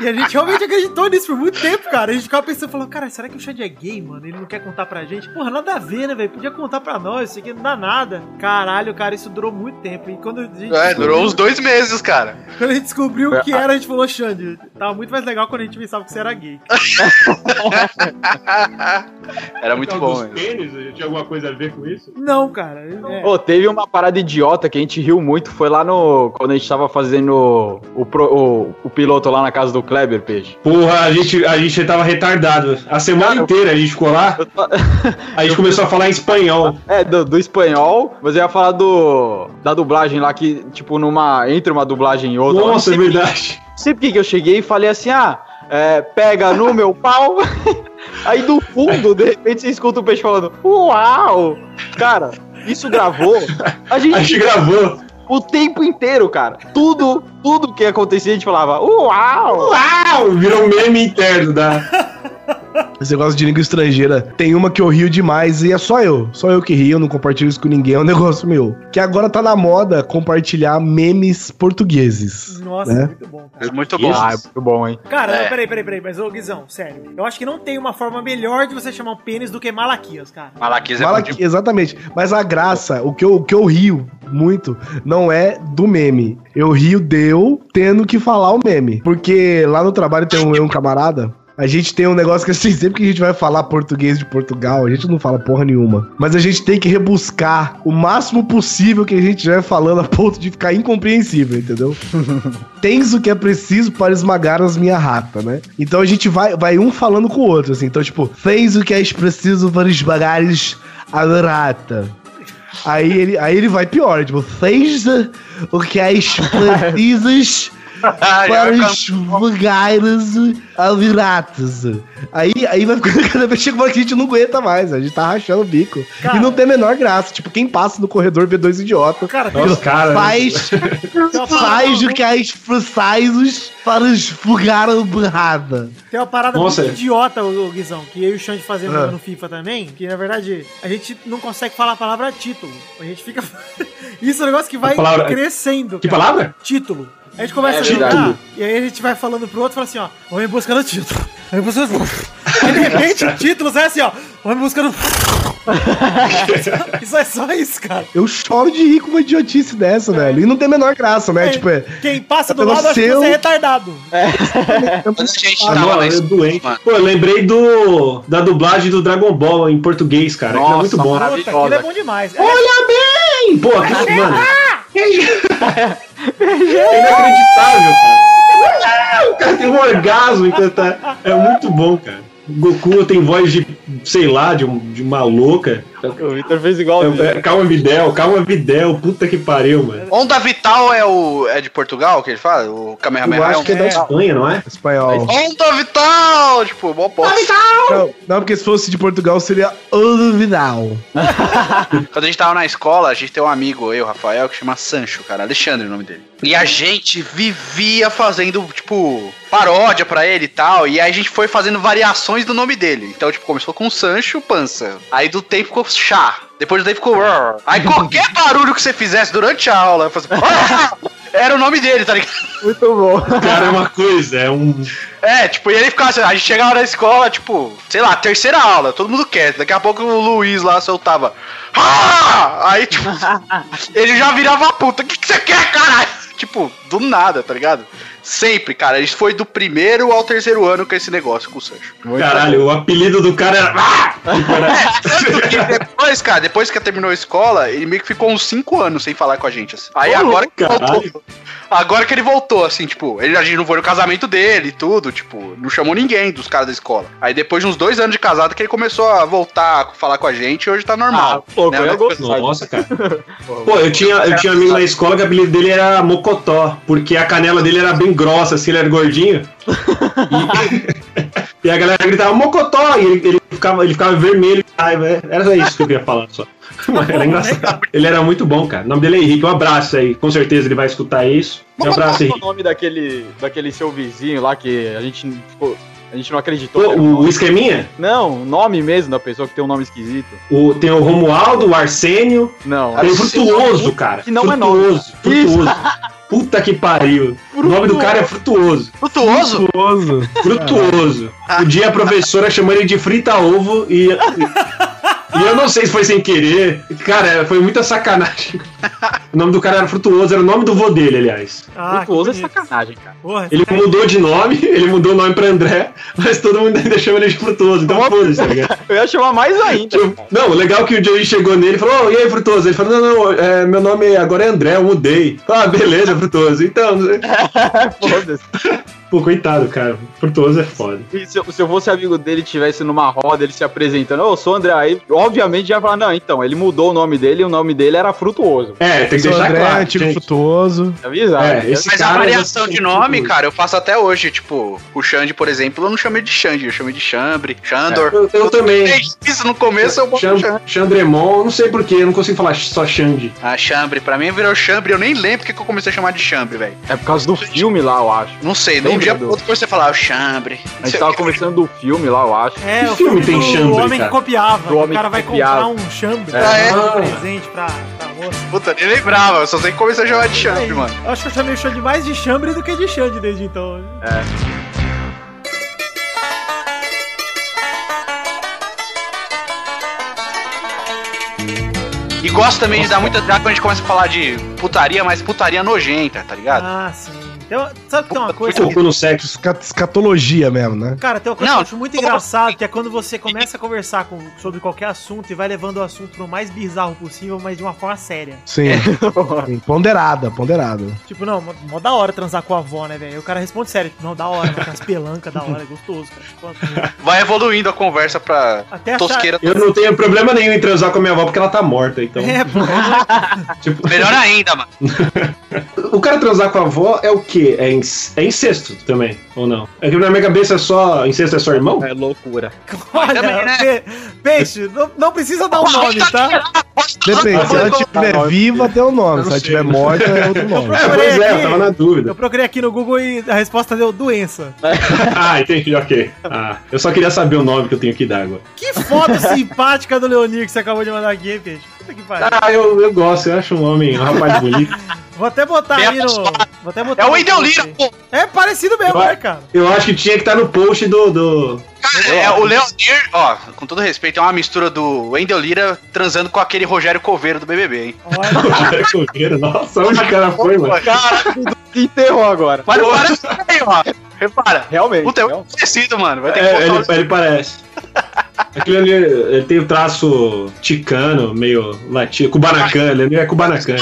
E a gente realmente acreditou nisso por muito tempo, cara. A gente ficava pensando, falando, cara, será que o Xande é gay, mano? Ele não quer contar pra gente? Porra, nada a ver, né, velho? Podia contar pra nós, isso aqui não dá nada. Caralho, cara, isso durou muito tempo. E quando a gente, É, durou uns dois meses, cara. quando a gente descobriu o que era, a gente falou, Xande, tava muito mais legal quando a gente pensava que você era gay. Era muito Então, bom, dos tênis, tinha alguma coisa a ver com isso? Não, cara. é. Pô, teve uma parada idiota que a gente riu muito, foi lá no. Quando a gente tava fazendo o, pro- o, o piloto lá na casa do Kleber, peixe. Porra, a gente, a gente tava retardado. A semana inteira a gente ficou lá, a gente começou a falar em espanhol. É, do, do espanhol, mas eu ia falar do. Da dublagem lá, que, tipo, numa. Entre uma dublagem e outra. Nossa, é verdade. Não sei por que que eu cheguei e falei assim, ah, é, pega no meu pau. Aí do fundo, de repente, você escuta o peixe falando, uau! Cara, isso gravou. A A gente, gente gravou. O tempo inteiro, cara. Tudo, tudo que acontecia, a gente falava, uau! Uau! Virou um meme interno da. Esse negócio de língua estrangeira. Tem uma que eu rio demais e é só eu. Só eu que rio, não compartilho isso com ninguém, é um negócio meu. Que agora tá na moda compartilhar memes portugueses. Nossa, né? muito bom, cara. Muito bom. Ah, é muito bom, hein? Cara, É. peraí, peraí, peraí, mas ô Guizão, sério. Eu acho que não tem uma forma melhor de você chamar um pênis do que Malaquias, cara. Malaquias é Fala muito que, exatamente. Mas a graça, o que, eu, o que eu rio muito, não é do meme. Eu rio de eu tendo que falar o meme. Porque lá no trabalho tem um, um camarada. A gente tem um negócio que assim, sempre que a gente vai falar português de Portugal, a gente não fala porra nenhuma. Mas a gente tem que rebuscar o máximo possível que a gente vai falando a ponto de ficar incompreensível, entendeu? Tens o que é preciso para esmagar as minha rata, né? Então a gente vai, vai um falando com o outro, assim. Então, tipo, tens o que é preciso para esmagares a rata. Aí ele, aí ele vai pior, tipo, tens o que é preciso já para esmagares a viratas. Aí, aí vai ficando cada vez chega uma hora que a gente não aguenta mais, a gente tá rachando o bico. Cara. E não tem a menor graça. Tipo, quem passa no corredor vê dois idiotas. Cara, tem, Nossa, cara. Faz, faz o que é precisos para esfugar a burrada. tem uma parada Nossa. muito idiota, ô Guizão, que eu e o Xande fazemos Ah. no FIFA também, que na verdade a gente não consegue falar a palavra título. A gente fica. Isso é um negócio que vai palavra- crescendo. Que cara. palavra? Título. A gente começa É a jogar, e aí a gente vai falando pro outro e fala assim, ó, vamos em busca do título. Vamos em busca do... Aí de repente o título sai assim, ó, vamos em busca do... isso é só isso, cara. Eu choro de rir com uma idiotice dessa, velho. E não tem a menor graça, né? É, Tipo, é. Quem passa do pelo lado acha que seu- você é retardado. Quando a gente Ah, tava eu escola, doente. mano, Pô, eu lembrei do da dublagem do Dragon Ball em português, cara. que é Nossa, muito bom. Puta, aquilo é bom demais. É, Olha bem! Pô, aquilo, mano. É inacreditável, cara. o cara tem um orgasmo, então tá, é muito bom, cara. O Goku tem voz de, sei lá, de, um, de uma louca. O Victor fez igual. É, é, calma Videl, calma Videl, puta que pariu, mano. Onda Vital é o. é de Portugal que ele fala? O Kamehameha Eu é acho um- que é da Espanha, não é? Espanhol. Onda Vital! Tipo, bom ponto. Não, não, porque se fosse de Portugal seria Ouro Vidal. Quando a gente tava na escola, a gente tem um amigo, eu, Rafael, que chama Sancho, cara. Alexandre é o nome dele. E a gente vivia fazendo, tipo, paródia pra ele e tal. E aí a gente foi fazendo variações do nome dele. Então, tipo, começou com Sancho Pança. Aí do tempo ficou chá. Depois tempo ficou. "Rrr". Aí qualquer barulho que você fizesse durante a aula, fazia, "Rrr", era o nome dele, tá ligado? Muito bom. Cara, é uma coisa, é um. É, tipo, e ele ficava assim, a gente chegava na escola, tipo, sei lá, terceira aula, todo mundo quieto. Daqui a pouco o Luiz lá soltava. Ah! Aí, tipo, ele já virava puta. O que, que você quer, caralho? Tipo, do nada, tá ligado? Sempre, cara. A gente foi do primeiro ao terceiro ano com esse negócio com o Sancho. Caralho, o apelido do cara era. Ah! Que depois, cara, depois que terminou a escola, ele meio que ficou uns 5 anos sem falar com a gente. Assim. Aí Ô, agora que ele caralho. voltou. Agora que ele voltou, assim, tipo, ele, a gente não foi no casamento dele e tudo, tipo, não chamou ninguém dos caras da escola. Aí depois de uns dois anos de casado que ele começou a voltar a falar com a gente e hoje tá normal. Ah, pô, né? eu gosto. Nossa, cara. Pô, eu tinha, eu tinha um amigo na escola que o apelido dele era Mocotó, porque a canela dele era bem grossa, assim, ele era gordinho. E, e a galera gritava Mocotó, e ele, ele ficava, ele ficava vermelho. Era isso que eu queria falar só. Mas era engraçado. Ele era muito bom, cara. O nome dele é Henrique. Um abraço aí. Com certeza ele vai escutar isso. Um abraço, é o Henrique. nome daquele, daquele seu vizinho lá que a gente ficou. A gente não acreditou. O, o esqueminha? Não, o nome mesmo da pessoa que tem um nome esquisito. O, tem o Romualdo, o Arsênio. Não. Tem o Frutuoso, cara. Que não é nome. frutuoso, Frutuoso. Puta que pariu. O nome do cara é Frutuoso. Frutuoso? Frutuoso. Frutuoso. Um dia a professora chamou ele de frita ovo e. E eu não sei se foi sem querer. Cara, foi muita sacanagem. O nome do cara era Frutuoso, era o nome do vô dele, aliás. Ah, Frutuoso é sacanagem, cara. Porra, Ele cara- mudou de nome, ele mudou o nome pra André, mas todo mundo ainda chama ele de Frutuoso. Então foda-se, tá ligado? Eu ia chamar mais ainda. Tipo, Não, o legal é que o Joey chegou nele e falou: "Ô, e aí, Frutuoso? Ele falou: Não, não, é, meu nome agora é André, eu mudei. Ah, beleza, Frutuoso. Então, Foda-se. Pô, coitado, cara. Frutuoso é foda. E se, eu- se eu fosse amigo dele e tivesse numa roda, ele se apresentando, ô, eu sou o André, aí, obviamente já ia falar, não, então, ele mudou o nome dele e o nome dele era Frutuoso. É, tem que deixar André, claro. antigo gente. frutuoso. Avisar. É, esse Mas a cara variação de nome, cara, eu faço até hoje. Tipo, o Xande, por exemplo, eu não chamei de Xande, eu chamei de Chambre, Xandor. Eu, eu também. Isso no começo eu boto. Xandremon, eu não sei porquê, eu não consigo falar só Xande. Ah, Chambre, pra mim virou Chambre, eu nem lembro porque que eu comecei a chamar de Chambre, velho. É por causa do filme lá, eu acho. Não sei, Lembra dia do- pro outro a falar, o Chambre. A gente tava conversando do filme lá, eu acho. É, Que o filme filme, tem do chambre, homem cara? que copiava. Do o homem cara vai copiava. comprar um chambre É. Ah, é? um presente pra, pra moça. Puta, nem lembrava, eu só sei que comecei a chamar de Chambre, Aí, mano. Eu acho que eu chamei o Xande mais de chambre do que de Xande desde então. E gosto também de dar muita risada quando a gente começa a falar de putaria, mas putaria nojenta, tá ligado? Ah, sim. Então, sabe que tem uma coisa. Focou no sexo. Esca- Escatologia mesmo, né? Cara, tem uma coisa Não, que eu acho muito engraçado, que é quando você começa a conversar com, sobre qualquer assunto e vai levando o assunto no mais bizarro possível, mas de uma forma séria. Sim. Sim, Ponderada, ponderada. Tipo, não, mó- da hora transar com a avó, né, velho? Aí O cara responde sério, tipo, não, da hora, né? Aquelas pelancas da hora, é gostoso, cara. Tipo, Vai evoluindo a conversa pra Até achar... tosqueira. Eu não tenho problema nenhum em transar com a minha avó porque ela tá morta, então. É, pô, Tipo, Melhor ainda, mano. o cara transar com a avó é o quê? É, é incesto também, ou não? É que na minha cabeça é só. Incesto é só irmão? É loucura. olha, né? pe- peixe, não, não precisa dar um nome, tá? Depende, se ela estiver viva, tem um nome. Se ela estiver morta, é outro nome. É, pois é, eu tava na dúvida. Eu procurei aqui no Google e a resposta deu doença. Ah, entendi, ok. Ah, eu só queria saber o nome que eu tenho que dar agora. Que foto simpática do Leonir que você acabou de mandar aqui, hein, peixe. Puta que pariu. Ah, eu, eu gosto, eu acho um homem, um rapaz bonito. Vou até botar Bem aí no. Vou até botar É o Wendel Lira, pô. É parecido mesmo, Eu- né, cara? Eu acho que tinha que estar no post do. do... Cara, é, o Leonir, ó, com todo respeito, é uma mistura do Wendel Lira transando com aquele Rogério Coveiro do BBB, hein? Olha, Nossa, onde o cara foi, mano? Cara, enterrou agora. para, parece aí, ó. Repara. Realmente. Puta, é muito parecido, mano. Vai ter que É, botar ele, o- ele parece. Aquele ali, ele tem o traço ticano, meio latino, Kubanacan, ele é Kubanacan.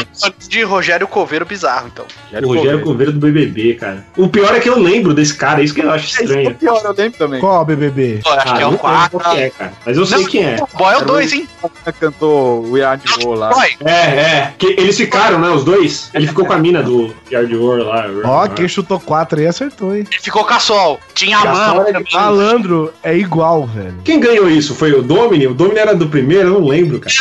De Rogério Coveiro bizarro, então. O Rogério Coveiro do BBB, cara. O pior é que eu lembro desse cara, isso que eu acho É isso que é estranho. pior, eu lembro também. Qual BBB? Pô, acho Ah, que é o não lembro 4. qual que é, cara. Mas eu sei quem é. Boy é o 2, hein? Cantou Are The World lá. Boy. É, é. Que eles ficaram, né, os dois? Ele ficou com a mina do Yard War lá. Ó, quem chutou 4 aí acertou, hein? Ele ficou caçol. Tinha a mama é. Malandro é igual, velho. Quem ganhou isso? Foi o Domini? O Domini era do primeiro? Eu não lembro, cara.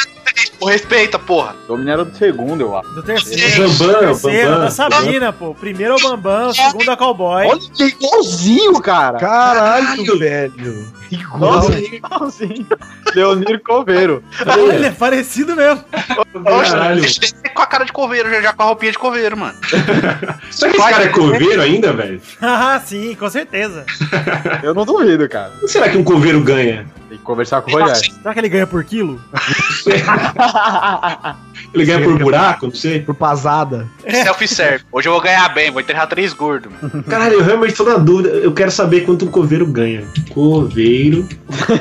Pô, Respeita, porra. Domínio era do segundo, eu acho. Do terceiro. Bambam, terceiro, Bambam. da Sabina, pô. Primeiro é o Bambam, segundo é o Cowboy. Olha que igualzinho, cara. Caralho, velho. Igual. Nossa, igualzinho. Leonir Coveiro. Olha, ele é parecido mesmo. Caralho. Com a cara de coveiro, já, já com a roupinha de coveiro, mano. Será que esse cara é coveiro ainda, velho? ah, sim, com certeza. Eu não duvido, cara. O que será que um coveiro ganha? Tem que conversar com o Rogério. Será que ele ganha por quilo? Ele ganha por buraco? Não sei. Por pasada. Self-serve. Hoje eu vou ganhar bem, vou enterrar três gordos. mano. Caralho, eu realmente tô na dúvida. Eu quero saber quanto um coveiro ganha. Coveiro.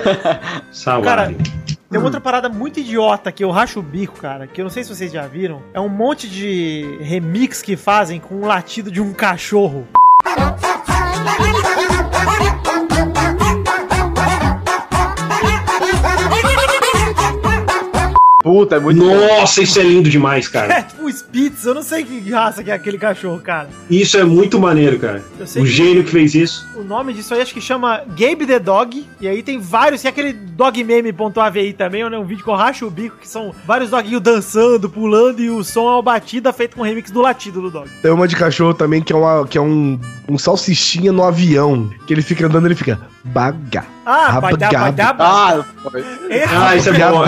Salário. Tem uma outra parada muito idiota que eu racho o bico, cara, que eu não sei se vocês já viram. É um monte de remix que fazem com o latido de um cachorro. Puta, é muito. Nossa, isso é lindo demais, cara. É tipo um Spitz, eu não sei que raça que é aquele cachorro, cara. Isso é muito maneiro, cara. O que- gênio que fez isso. O nome disso aí acho que chama Gabe the Dog. E aí tem vários, tem aquele dogmeme.avi também, né? Um vídeo que eu racho o bico, que são vários doguinhos dançando, pulando, e o som é uma batida feita com remix do latido do dog. Tem uma de cachorro também que é, uma, que é um, um salsichinha no avião. Que ele fica andando ele fica. Baga. Ah, vai dar, vai dar. Ah, Esse Ah, isso é bom.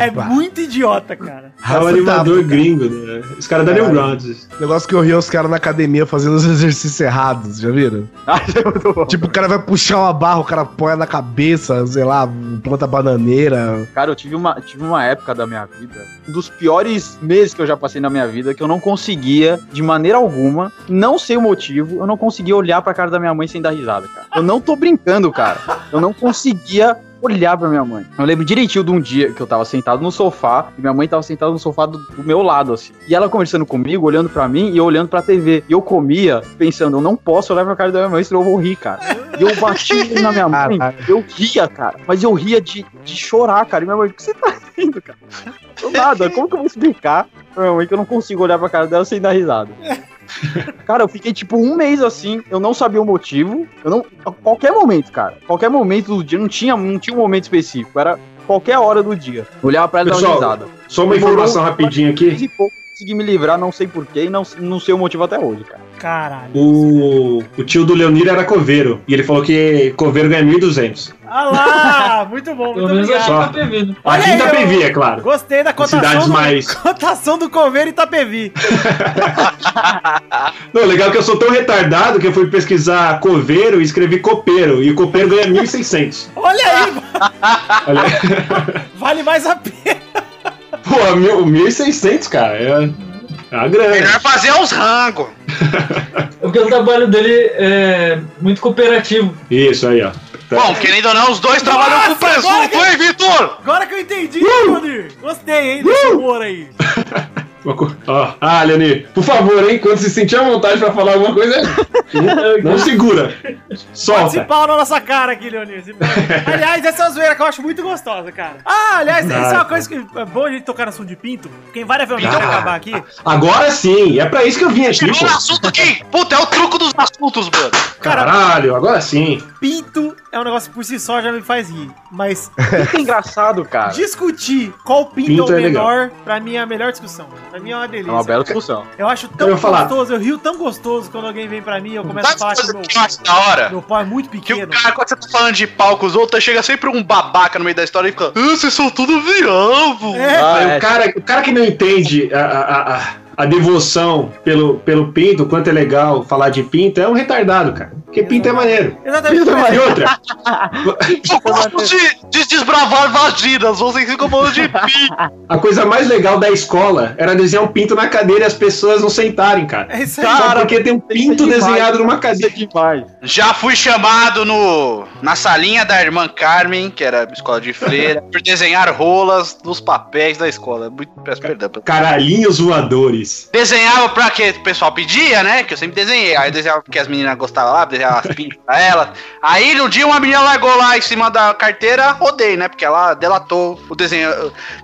é muito idiota, cara. É um animador gringo, né? Os caras da New Grounds. Negócio que eu ri é os caras na academia fazendo os exercícios errados, já viram? ah, é. Tipo, o cara vai puxar uma barra, o cara põe na cabeça, sei lá, planta bananeira. Cara, eu tive uma, tive uma época da minha vida, um dos piores meses que eu já passei na minha vida, que eu não conseguia, de maneira alguma, não sei o motivo, eu não conseguia olhar pra cara da minha mãe sem dar risada, cara. Eu não tô brincando, cara. Eu não conseguia olhar pra minha mãe. Eu lembro direitinho de um dia que eu tava sentado no sofá e minha mãe tava sentada no sofá do, do meu lado, assim. E ela conversando comigo, olhando pra mim e eu olhando pra TV. E eu comia, pensando, eu não posso olhar pra cara da minha mãe, senão eu vou rir, cara. E eu bati na minha mãe, eu ria, cara. Mas eu ria de, de chorar, cara. E minha mãe, o que você tá rindo, cara? Eu nada, como que eu vou explicar pra minha mãe que eu não consigo olhar pra cara dela sem dar risada? Cara, eu fiquei tipo um mês assim, eu não sabia o motivo. Eu não. a Qualquer momento, cara. Qualquer momento do dia, não tinha, não tinha um momento específico. Era qualquer hora do dia. Olhava pra ela e dava Pessoal, risada. Só uma informação rapidinha aqui. Consegui me livrar, não sei porquê e não, não sei o motivo até hoje, cara. Caralho. O, o tio do Leonir era coveiro. E ele falou que coveiro ganha 1.200. Ah lá, muito bom, Pelo muito menos obrigado. que tá previsto. Olha Aqui aí, da eu- PV, é claro. Gostei da cotação Cidades do, mais- cotação do Coveiro e Itapevi. Não, legal que eu sou tão retardado que eu fui pesquisar coveiro e escrevi copeiro. E o copeiro ganha 1.600. Olha aí, Olha, vale mais a pena. pô, mil- 1.600, cara. É, é uma grana. Melhor fazer uns rangos. Porque o trabalho dele é muito cooperativo. Isso aí, ó. Tá. Bom, querendo ou não, os dois trabalham com presunto, hein, Vitor? Agora que eu entendi, Leonir. Gostei, hein, desse humor aí. Ó, Ah, Leonir, por favor, hein? Quando se sentir à vontade pra falar alguma coisa, não, não segura. Pode Solta. se pau na nossa cara aqui, pau. Aliás, essa é uma zoeira que eu acho muito gostosa, cara. Ah, aliás, isso é uma coisa que é bom a gente tocar no assunto de pinto, porque invariavelmente vai acabar aqui. Agora sim, é pra isso que eu vim aqui, Chegou um assunto aqui. Puta, é o truco dos assuntos, mano. Cara, Caralho, agora sim. pinto é um negócio que por si só já me faz rir. Mas Que engraçado, cara. discutir qual pinto, Pinto é o é legal. melhor, pra mim é a melhor discussão. Pra mim é uma delícia. É uma bela discussão. Eu acho tão Eu falar. gostoso, eu rio tão gostoso quando alguém vem pra mim e eu começo a Sabe falar uma que meu, que eu acho da hora? meu pau é muito Que o pequeno. cara, quando você tá falando de pau com os outros, chega sempre um babaca no meio da história e fica. Ah, vocês são tudo viavo. É, Ah, é. o, cara, o cara que não entende a, a, a, a devoção pelo, pelo pinto, o quanto é legal falar de pinto, é um retardado, cara. Porque pinto é maneiro. exatamente. E outra, Vamos de, de desbravar vaginas, vocês ficam falando de pi. A coisa mais legal da escola era desenhar um pinto na cadeira e as pessoas não sentarem, cara. É isso aí. Só porque tem um pinto demais, desenhado numa Isso é cadeira. demais. Já fui chamado no, na salinha da irmã Carmen, que era escola de freira, por desenhar rolas nos papéis da escola. Muito, peço perdão. Caralhinhos voadores. Desenhava pra que o pessoal pedia, né? Que eu sempre desenhei. Aí eu desenhava porque as meninas gostavam lá, as pintas pra elas. Aí no dia uma menina largou lá em cima da carteira, rodei, né? Porque ela delatou o desenho,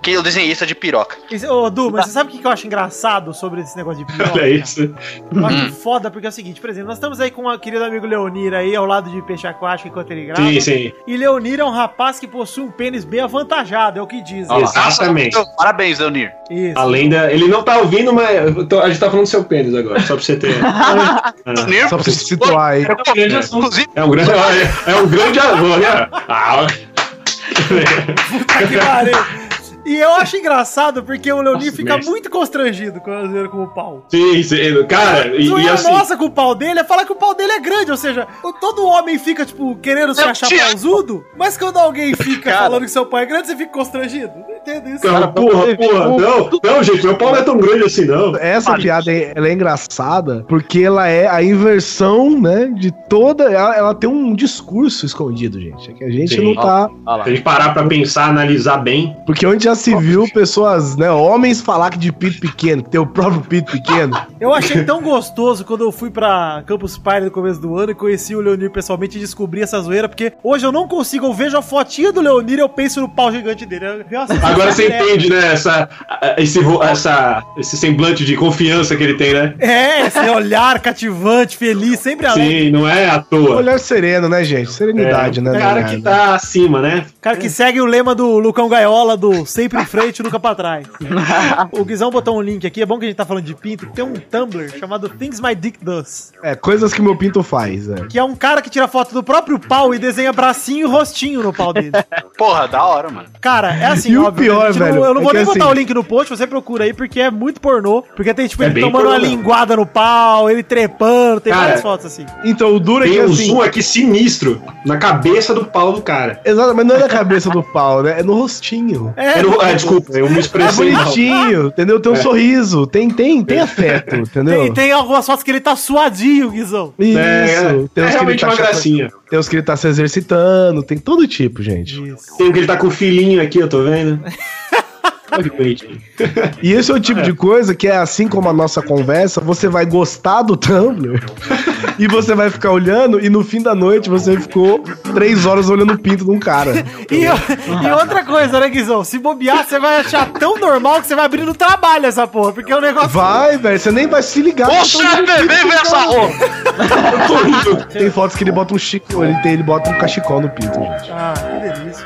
quem o desenhista de piroca. Isso- Ô, Du, mas você sabe o que que eu acho engraçado sobre esse negócio de piroca? Olha isso. Eu acho foda porque é o seguinte, por exemplo, nós estamos aí com o querido amigo Leonir aí ao lado de Peixe Aquático enquanto ele grava. Sim, sim. E Leonir é um rapaz que possui um pênis bem avantajado, é o que diz. Exatamente. Nossa, Parabéns, Leonir. Isso. Além da. Ele não tá ouvindo, mas tô- a gente tá falando do seu pênis agora, só pra você ter. Ah, Só pra você se situar aí. É um grande assunto. inclusive, é um grande. É, é um grande amor, né? Ah, Puta que pariu. E eu acho engraçado porque o Leonir Nossa, fica mestre. muito constrangido quando eu com o pau. sim, sim. Cara, e, e assim. nossa com o pau dele é falar que o pau dele é grande, ou seja, todo homem fica, tipo, querendo se Eu achar te- pausudo, mas quando alguém fica Cara. falando que seu pau é grande, você fica constrangido. Não entendo isso. Cara, porra, porra. Não, não, gente, meu pau não é tão grande assim, não. Essa piada é- ela é engraçada porque ela é a inversão, né, de toda. Ela, ela tem um discurso escondido, gente. É que a gente Sim. não tá. A gente parar pra pensar, analisar bem. Porque onde já se viu pessoas, né, homens falar que de pito pequeno, que tem o próprio pito pequeno. Eu achei tão gostoso quando eu fui pra Campus Party no começo do ano e conheci o Leonir pessoalmente e descobri essa zoeira, porque hoje eu não consigo, eu vejo a fotinha do Leonir e eu penso no pau gigante dele. Nossa, Agora você é- entende, né? Essa, esse, essa, esse semblante de confiança que ele tem, né? É, esse olhar cativante, feliz, sempre alegre. Sim, não é à toa. Olhar sereno, né, gente? Serenidade, é, né? o cara né? que tá acima, né? Cara que segue o lema do Lucão Gaiola do sempre em frente, nunca pra trás. o Guizão botou um link aqui, é bom que a gente tá falando de pinto, que tem um Tumblr chamado Things My Dick Does. É, coisas que meu pinto faz, é. Que é um cara que tira foto do próprio pau e desenha bracinho e rostinho no pau dele. porra, da hora, mano. Cara, é assim, E o óbvio. pior, a gente não- velho, eu não é vou nem botar assim- o link no post, você procura aí, porque é muito pornô. Porque tem, tipo, É ele tomando pornô uma linguada no pau, ele trepando, tem Cara, várias fotos assim. Então, o duro é que Tem um assim. zoom aqui sinistro na cabeça do pau do cara. Exato, mas não é na cabeça do pau, né? É no rostinho. É, É no- ah, desculpa, eu me É expressei mal. bonitinho, entendeu? Tem um sorriso, tem, tem, tem afeto, entendeu? tem, tem algumas fotos que ele tá suadinho, Guizão. Isso, É, é, tem é realmente tá uma chapando- gracinha. Tem uns que ele tá se exercitando, tem todo tipo, gente. Isso. Tem um que ele tá com o filhinho aqui, eu tô vendo. E esse é o tipo de coisa que é assim como a nossa conversa, você vai gostar do Tumblr e você vai ficar olhando e no fim da noite você ficou três horas olhando o pinto de um cara. E, e outra coisa, né, Guizão? Se bobear, você vai achar tão normal que você vai abrir no trabalho essa porra, porque é um negócio. Vai, velho, você nem vai se ligar. O pinto vem essa roupa. Tem fotos que ele bota um chico, ele, tem, ele bota um cachecol no pinto, gente. Ah, que delícia.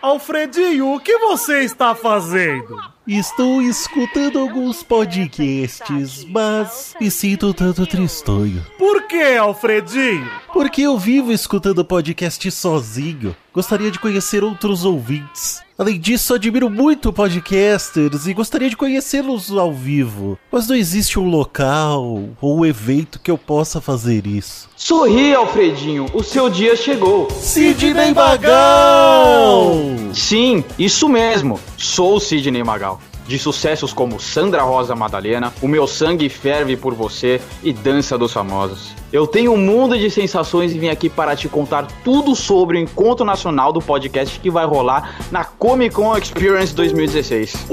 Alfredinho, o que você está fazendo? Estou escutando alguns podcasts, mas me sinto um tanto tristonho. Por que, Alfredinho? Porque eu vivo escutando podcast sozinho. Gostaria de conhecer outros ouvintes. Além disso, admiro muito podcasters e gostaria de conhecê-los ao vivo. Mas não existe um local ou um evento que eu possa fazer isso. Sorri, Alfredinho, o seu dia chegou. Sidney Magal! Sim, isso mesmo. Sou o Sidney Magal. De sucessos como Sandra Rosa Madalena, O Meu Sangue Ferve por Você e Dança dos Famosos. Eu tenho um mundo de sensações e vim aqui para te contar tudo sobre o encontro nacional do podcast que vai rolar na Comic Con Experience 2016.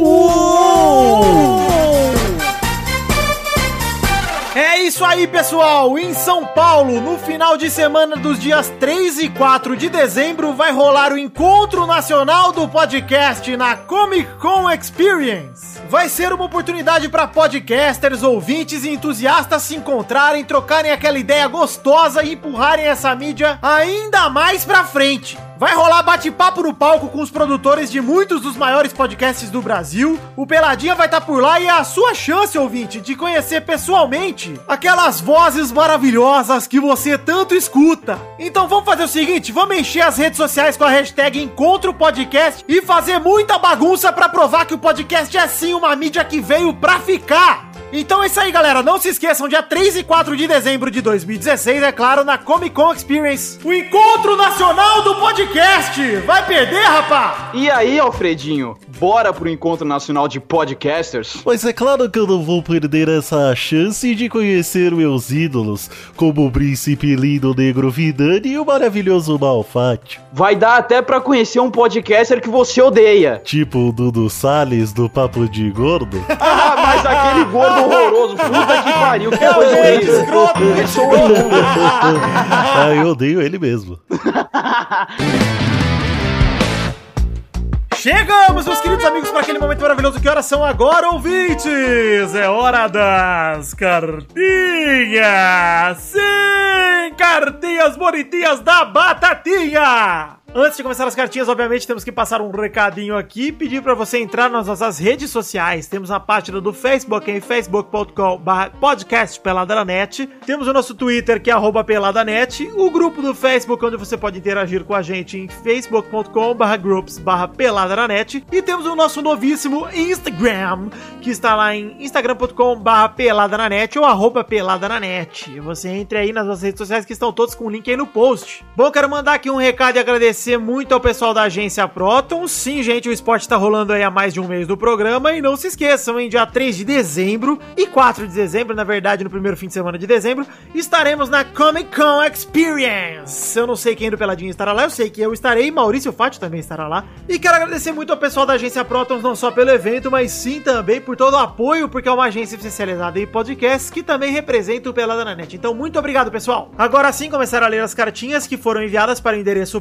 É isso aí, pessoal! Em São Paulo, no final de semana dos dias 3 e 4 de dezembro, vai rolar o Encontro Nacional do Podcast na Comic Con Experience. Vai ser uma oportunidade para podcasters, ouvintes e entusiastas se encontrarem, trocarem aquela ideia gostosa e empurrarem essa mídia ainda mais pra frente. Vai rolar bate-papo no palco com os produtores de muitos dos maiores podcasts do Brasil. O Peladinha vai estar por lá e é a sua chance, ouvinte, de conhecer pessoalmente ouvinte, aquelas vozes maravilhosas que você tanto escuta. Então vamos fazer o seguinte, vamos encher as redes sociais com a hashtag Encontro Podcast e fazer muita bagunça pra provar que o podcast é sim uma mídia que veio pra ficar. Então é isso aí, galera. Não se esqueçam, dia 3 e 4 de dezembro de 2016, é claro, na Comic Con Experience, o Encontro Nacional do Podcast. Vai perder, rapá? E aí, Alfredinho, bora pro Encontro Nacional de Podcasters? Mas é claro que eu não vou perder essa chance de conhecer meus ídolos, como o príncipe lindo negro Vidani e o maravilhoso Malfátio. Vai dar até pra conhecer um podcaster que você odeia. Tipo o Dudu Salles do Papo de Gordo. Ah, mas aquele gordo horroroso, puta que pariu, que coisa horrível. escroto, Ele sou eu. ah, eu odeio ele mesmo. Chegamos, meus queridos amigos, para aquele momento maravilhoso. Que horas são agora, ouvintes? É hora das cartinhas! Sim, cartinhas bonitinhas da Batatinha! Antes de começar as cartinhas, obviamente, temos que passar um recadinho aqui, pedir para você entrar nas nossas redes sociais. Temos a página do Facebook em facebook.com podcast peladanet. Temos o nosso Twitter, que é arroba peladanet. O grupo do Facebook, onde você pode interagir com a gente em facebook.com groups peladanet. E temos o nosso novíssimo Instagram, que está lá em instagram.com peladananet ou arroba peladananet. Você entre aí nas nossas redes sociais que estão todos com o link aí no post. Bom, quero mandar aqui um recado e agradecer muito ao pessoal da agência Proton. Sim, gente, o esporte tá rolando aí há mais de um mês do programa. E não se esqueçam, em dia 3 de dezembro e 4 de dezembro, na verdade, no primeiro fim de semana de dezembro, estaremos na Comic Con Experience. Eu não sei quem do Peladinho estará lá, eu sei que eu estarei, Maurício Fátio também estará lá. E quero agradecer muito ao pessoal da agência Protons, não só pelo evento, mas sim também por todo o apoio, porque é uma agência especializada em podcasts que também representa o Pelada na Net. Então, muito obrigado, pessoal. Agora sim, começar a ler as cartinhas que foram enviadas para o endereço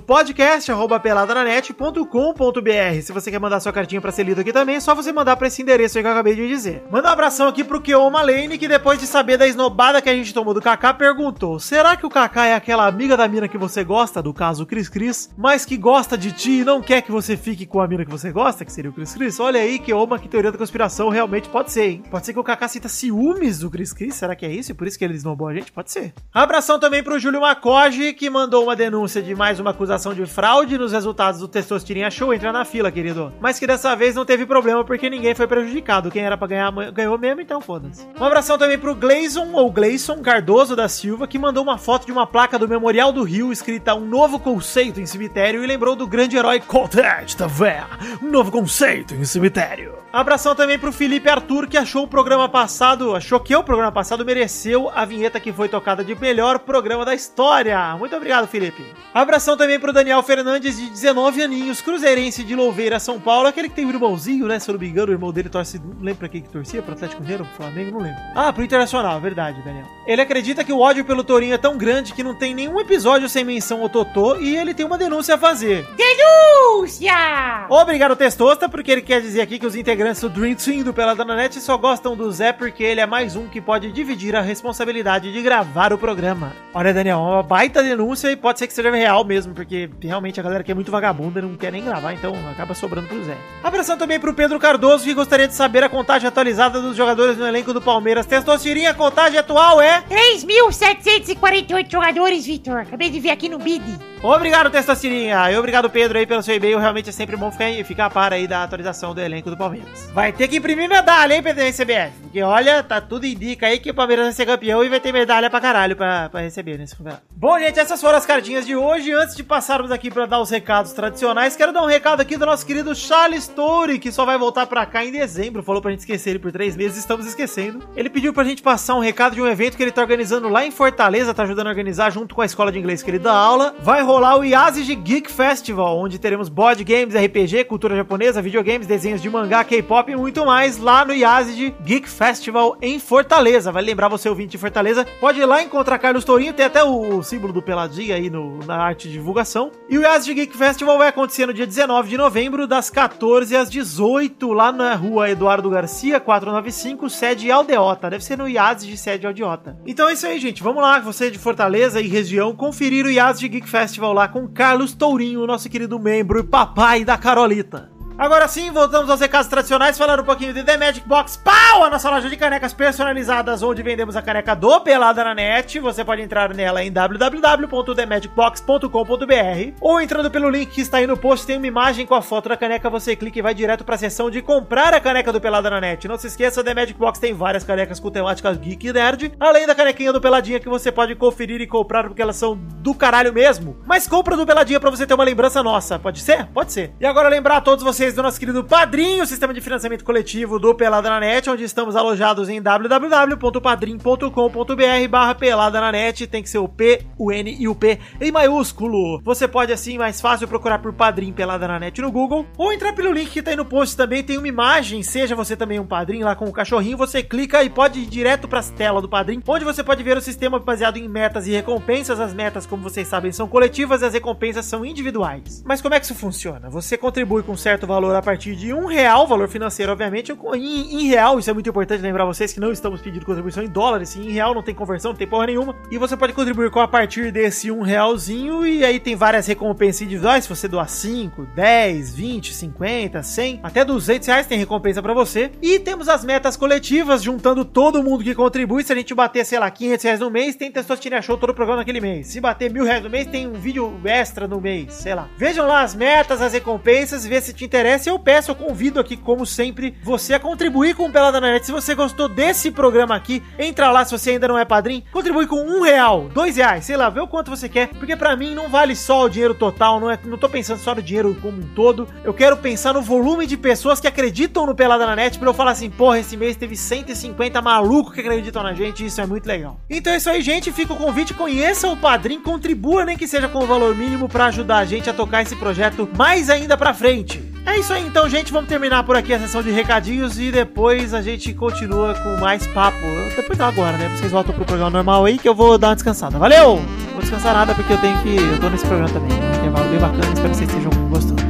podcast@peladananet.com.br. Se você quer mandar sua cartinha para ser lido aqui também, é só você mandar para esse endereço aí que eu acabei de dizer. Manda um abração aqui pro Keoma Lane, que depois de saber da esnobada que a gente tomou do Kaká, perguntou: será que o Kaká é aquela amiga da mina que você gosta, do caso Cris Cris, mas que gosta de ti e não quer que você fique com a mina que você gosta, que seria o Cris Cris? Olha aí, Keoma, que teoria da conspiração realmente pode ser, hein? Pode ser que o Kaká sinta ciúmes do Cris Cris, será que é isso? E por isso que ele esnobou a gente? Pode ser. Abração também pro Júlio Macoge, que mandou uma denúncia de mais uma acusação de fraude nos resultados do Testosterinha Show. Entra na fila, querido. Mas que dessa vez não teve problema porque ninguém foi prejudicado. Quem era pra ganhar ganhou mesmo, então foda-se. Um abração também pro Gleison, ou Gleison Cardoso da Silva, que mandou uma foto de uma placa do Memorial do Rio escrita um novo conceito em cemitério e lembrou do grande herói Contest, véia? Um novo conceito em cemitério. Abração também pro Felipe Arthur, que achou o programa passado, achou que o programa passado mereceu a vinheta que foi tocada de melhor programa da história. Muito obrigado, Felipe. Abração também pro Daniel Fernandes, de 19 aninhos, cruzeirense de Louveira, São Paulo. Aquele que tem um irmãozinho, né? Se eu não me engano, o irmão dele torce. Não lembro pra quem que torcia? Pro Atlético Mineiro? Pro Flamengo? Não lembro. Ah, pro Internacional, verdade, Daniel. Ele acredita que o ódio pelo Torinho é tão grande que não tem nenhum episódio sem menção ao Totô e ele tem uma denúncia a fazer. Denúncia! Obrigado, Testosta, porque ele quer dizer aqui que os integrantes do Dream Team do Peladona Net só gostam do Zé porque ele é mais um que pode dividir a responsabilidade de gravar o programa. Olha, Daniel, uma baita denúncia e pode ser que seja real mesmo, porque realmente a galera que é muito vagabunda não quer nem gravar, então acaba sobrando pro Zé. Abração também pro Pedro Cardoso, que gostaria de saber a contagem atualizada dos jogadores no elenco do Palmeiras. Testosterinha, a contagem atual é... 3.748 jogadores, Vitor. Acabei de ver aqui no BID. Obrigado, Testosterinha. E obrigado, Pedro, aí pelo seu e-mail. Realmente é sempre bom ficar, ficar a par aí da atualização do elenco do Palmeiras. Vai ter que imprimir medalha, hein, PDCBF? Porque olha, tá tudo indica aí que o Palmeiras vai ser campeão e vai ter medalha pra caralho pra, pra receber nesse campeonato. Bom, gente, essas foram as cartinhas de hoje. Antes de passarmos aqui pra dar os recados tradicionais, quero dar um recado aqui do nosso querido Charles Story, que só vai voltar pra cá em dezembro. Falou pra gente esquecer ele por três meses, estamos esquecendo. Ele pediu pra gente passar um recado de um evento que ele tá organizando lá em Fortaleza, tá ajudando a organizar junto com a escola de inglês que ele dá aula. Vai rolar o Yazigi Geek Festival, onde teremos board games, RPG, cultura japonesa, videogames, desenhos de mangá, K-pop e muito mais lá no Yazigi Geek Festival em Fortaleza. Vai lembrar você, ouvinte de Fortaleza, pode ir lá encontrar Carlos Tourinho, tem até o símbolo do Peladinha aí no, na arte de divulgação. O Yazigi Geek Festival vai acontecer no dia 19 de novembro, das 14 às 18, lá na rua Eduardo Garcia, 495, sede Aldeota. Deve ser no Yazigi, sede Aldeota. Então é isso aí, gente. Vamos lá, você de Fortaleza e região, conferir o Yazigi Geek Festival lá com Carlos Tourinho, nosso querido membro e papai da Carolita. Agora sim, voltamos aos recados tradicionais, falando um pouquinho de The Magic Box Pau, a nossa loja de canecas personalizadas, onde vendemos a caneca do Pelada na Net. Você pode entrar nela em www.themagicbox.com.br ou entrando pelo link que está aí no post, tem uma imagem com a foto da caneca, você clica e vai direto para a seção de comprar a caneca do Pelada na Net. Não se esqueça, The Magic Box tem várias canecas com temáticas geek e nerd, além da canequinha do Peladinha que você pode conferir e comprar porque elas são do caralho mesmo. Mas compra do Peladinha para você ter uma lembrança nossa. Pode ser? Pode ser. E agora lembrar a todos vocês do nosso querido Padrinho, sistema de financiamento coletivo do Pelada na Net, onde estamos alojados em www.padrim.com.br barra Pelada na Net. Tem que ser o P, o N e o P em maiúsculo. Você pode assim, mais fácil, procurar por Padrim Pelada na Net no Google ou entrar pelo link que tá aí no post também. Tem uma imagem, seja você também um padrinho lá com o cachorrinho, você clica e pode ir direto para tela do Padrim, onde você pode ver o sistema baseado em metas e recompensas. As metas, como vocês sabem, são coletivas e as recompensas são individuais. Mas como é que isso funciona? Você contribui com certo valor a partir de um real, valor financeiro, obviamente, em, em real. Isso é muito importante lembrar vocês que não estamos pedindo contribuição em dólares, sim, em real não tem conversão, não tem porra nenhuma. E você pode contribuir com a partir desse um realzinho e aí tem várias recompensas individuais. Se você doar 5, 10, 20, 50, 100, até 200 reais tem recompensa para você. E temos as metas coletivas, juntando todo mundo que contribui. Se a gente bater, sei lá, 500 reais no mês, tem Testosterona Show todo o programa naquele mês. Se bater mil reais no mês, tem um vídeo extra no mês, sei lá. Vejam lá as metas, as recompensas, vê se te interessa. Eu peço, eu convido aqui, como sempre, você a contribuir com o Pelada na Net. Se você gostou desse programa aqui, entra lá se você ainda não é padrinho. Contribui com um real, dois reais, sei lá, vê o quanto você quer. Porque para mim não vale só o dinheiro total, não, é, não tô pensando só no dinheiro como um todo. Eu quero pensar no volume de pessoas que acreditam no Pelada na Net pra eu falar assim, porra, esse mês teve 150 malucos que acreditam na gente, isso é muito legal. Então é isso aí, gente. Fica o convite, conheça o padrinho, contribua, nem que seja com o valor mínimo para ajudar a gente a tocar esse projeto mais ainda pra frente. É isso aí então, gente. Vamos terminar por aqui a sessão de recadinhos e depois a gente continua com mais papo. Depois não agora, né? Vocês voltam pro programa normal aí que eu vou dar uma descansada. Valeu! Vou descansar nada porque eu tenho que. Eu tô nesse programa também. Um intervalo bem bacana. Espero que vocês estejam gostando.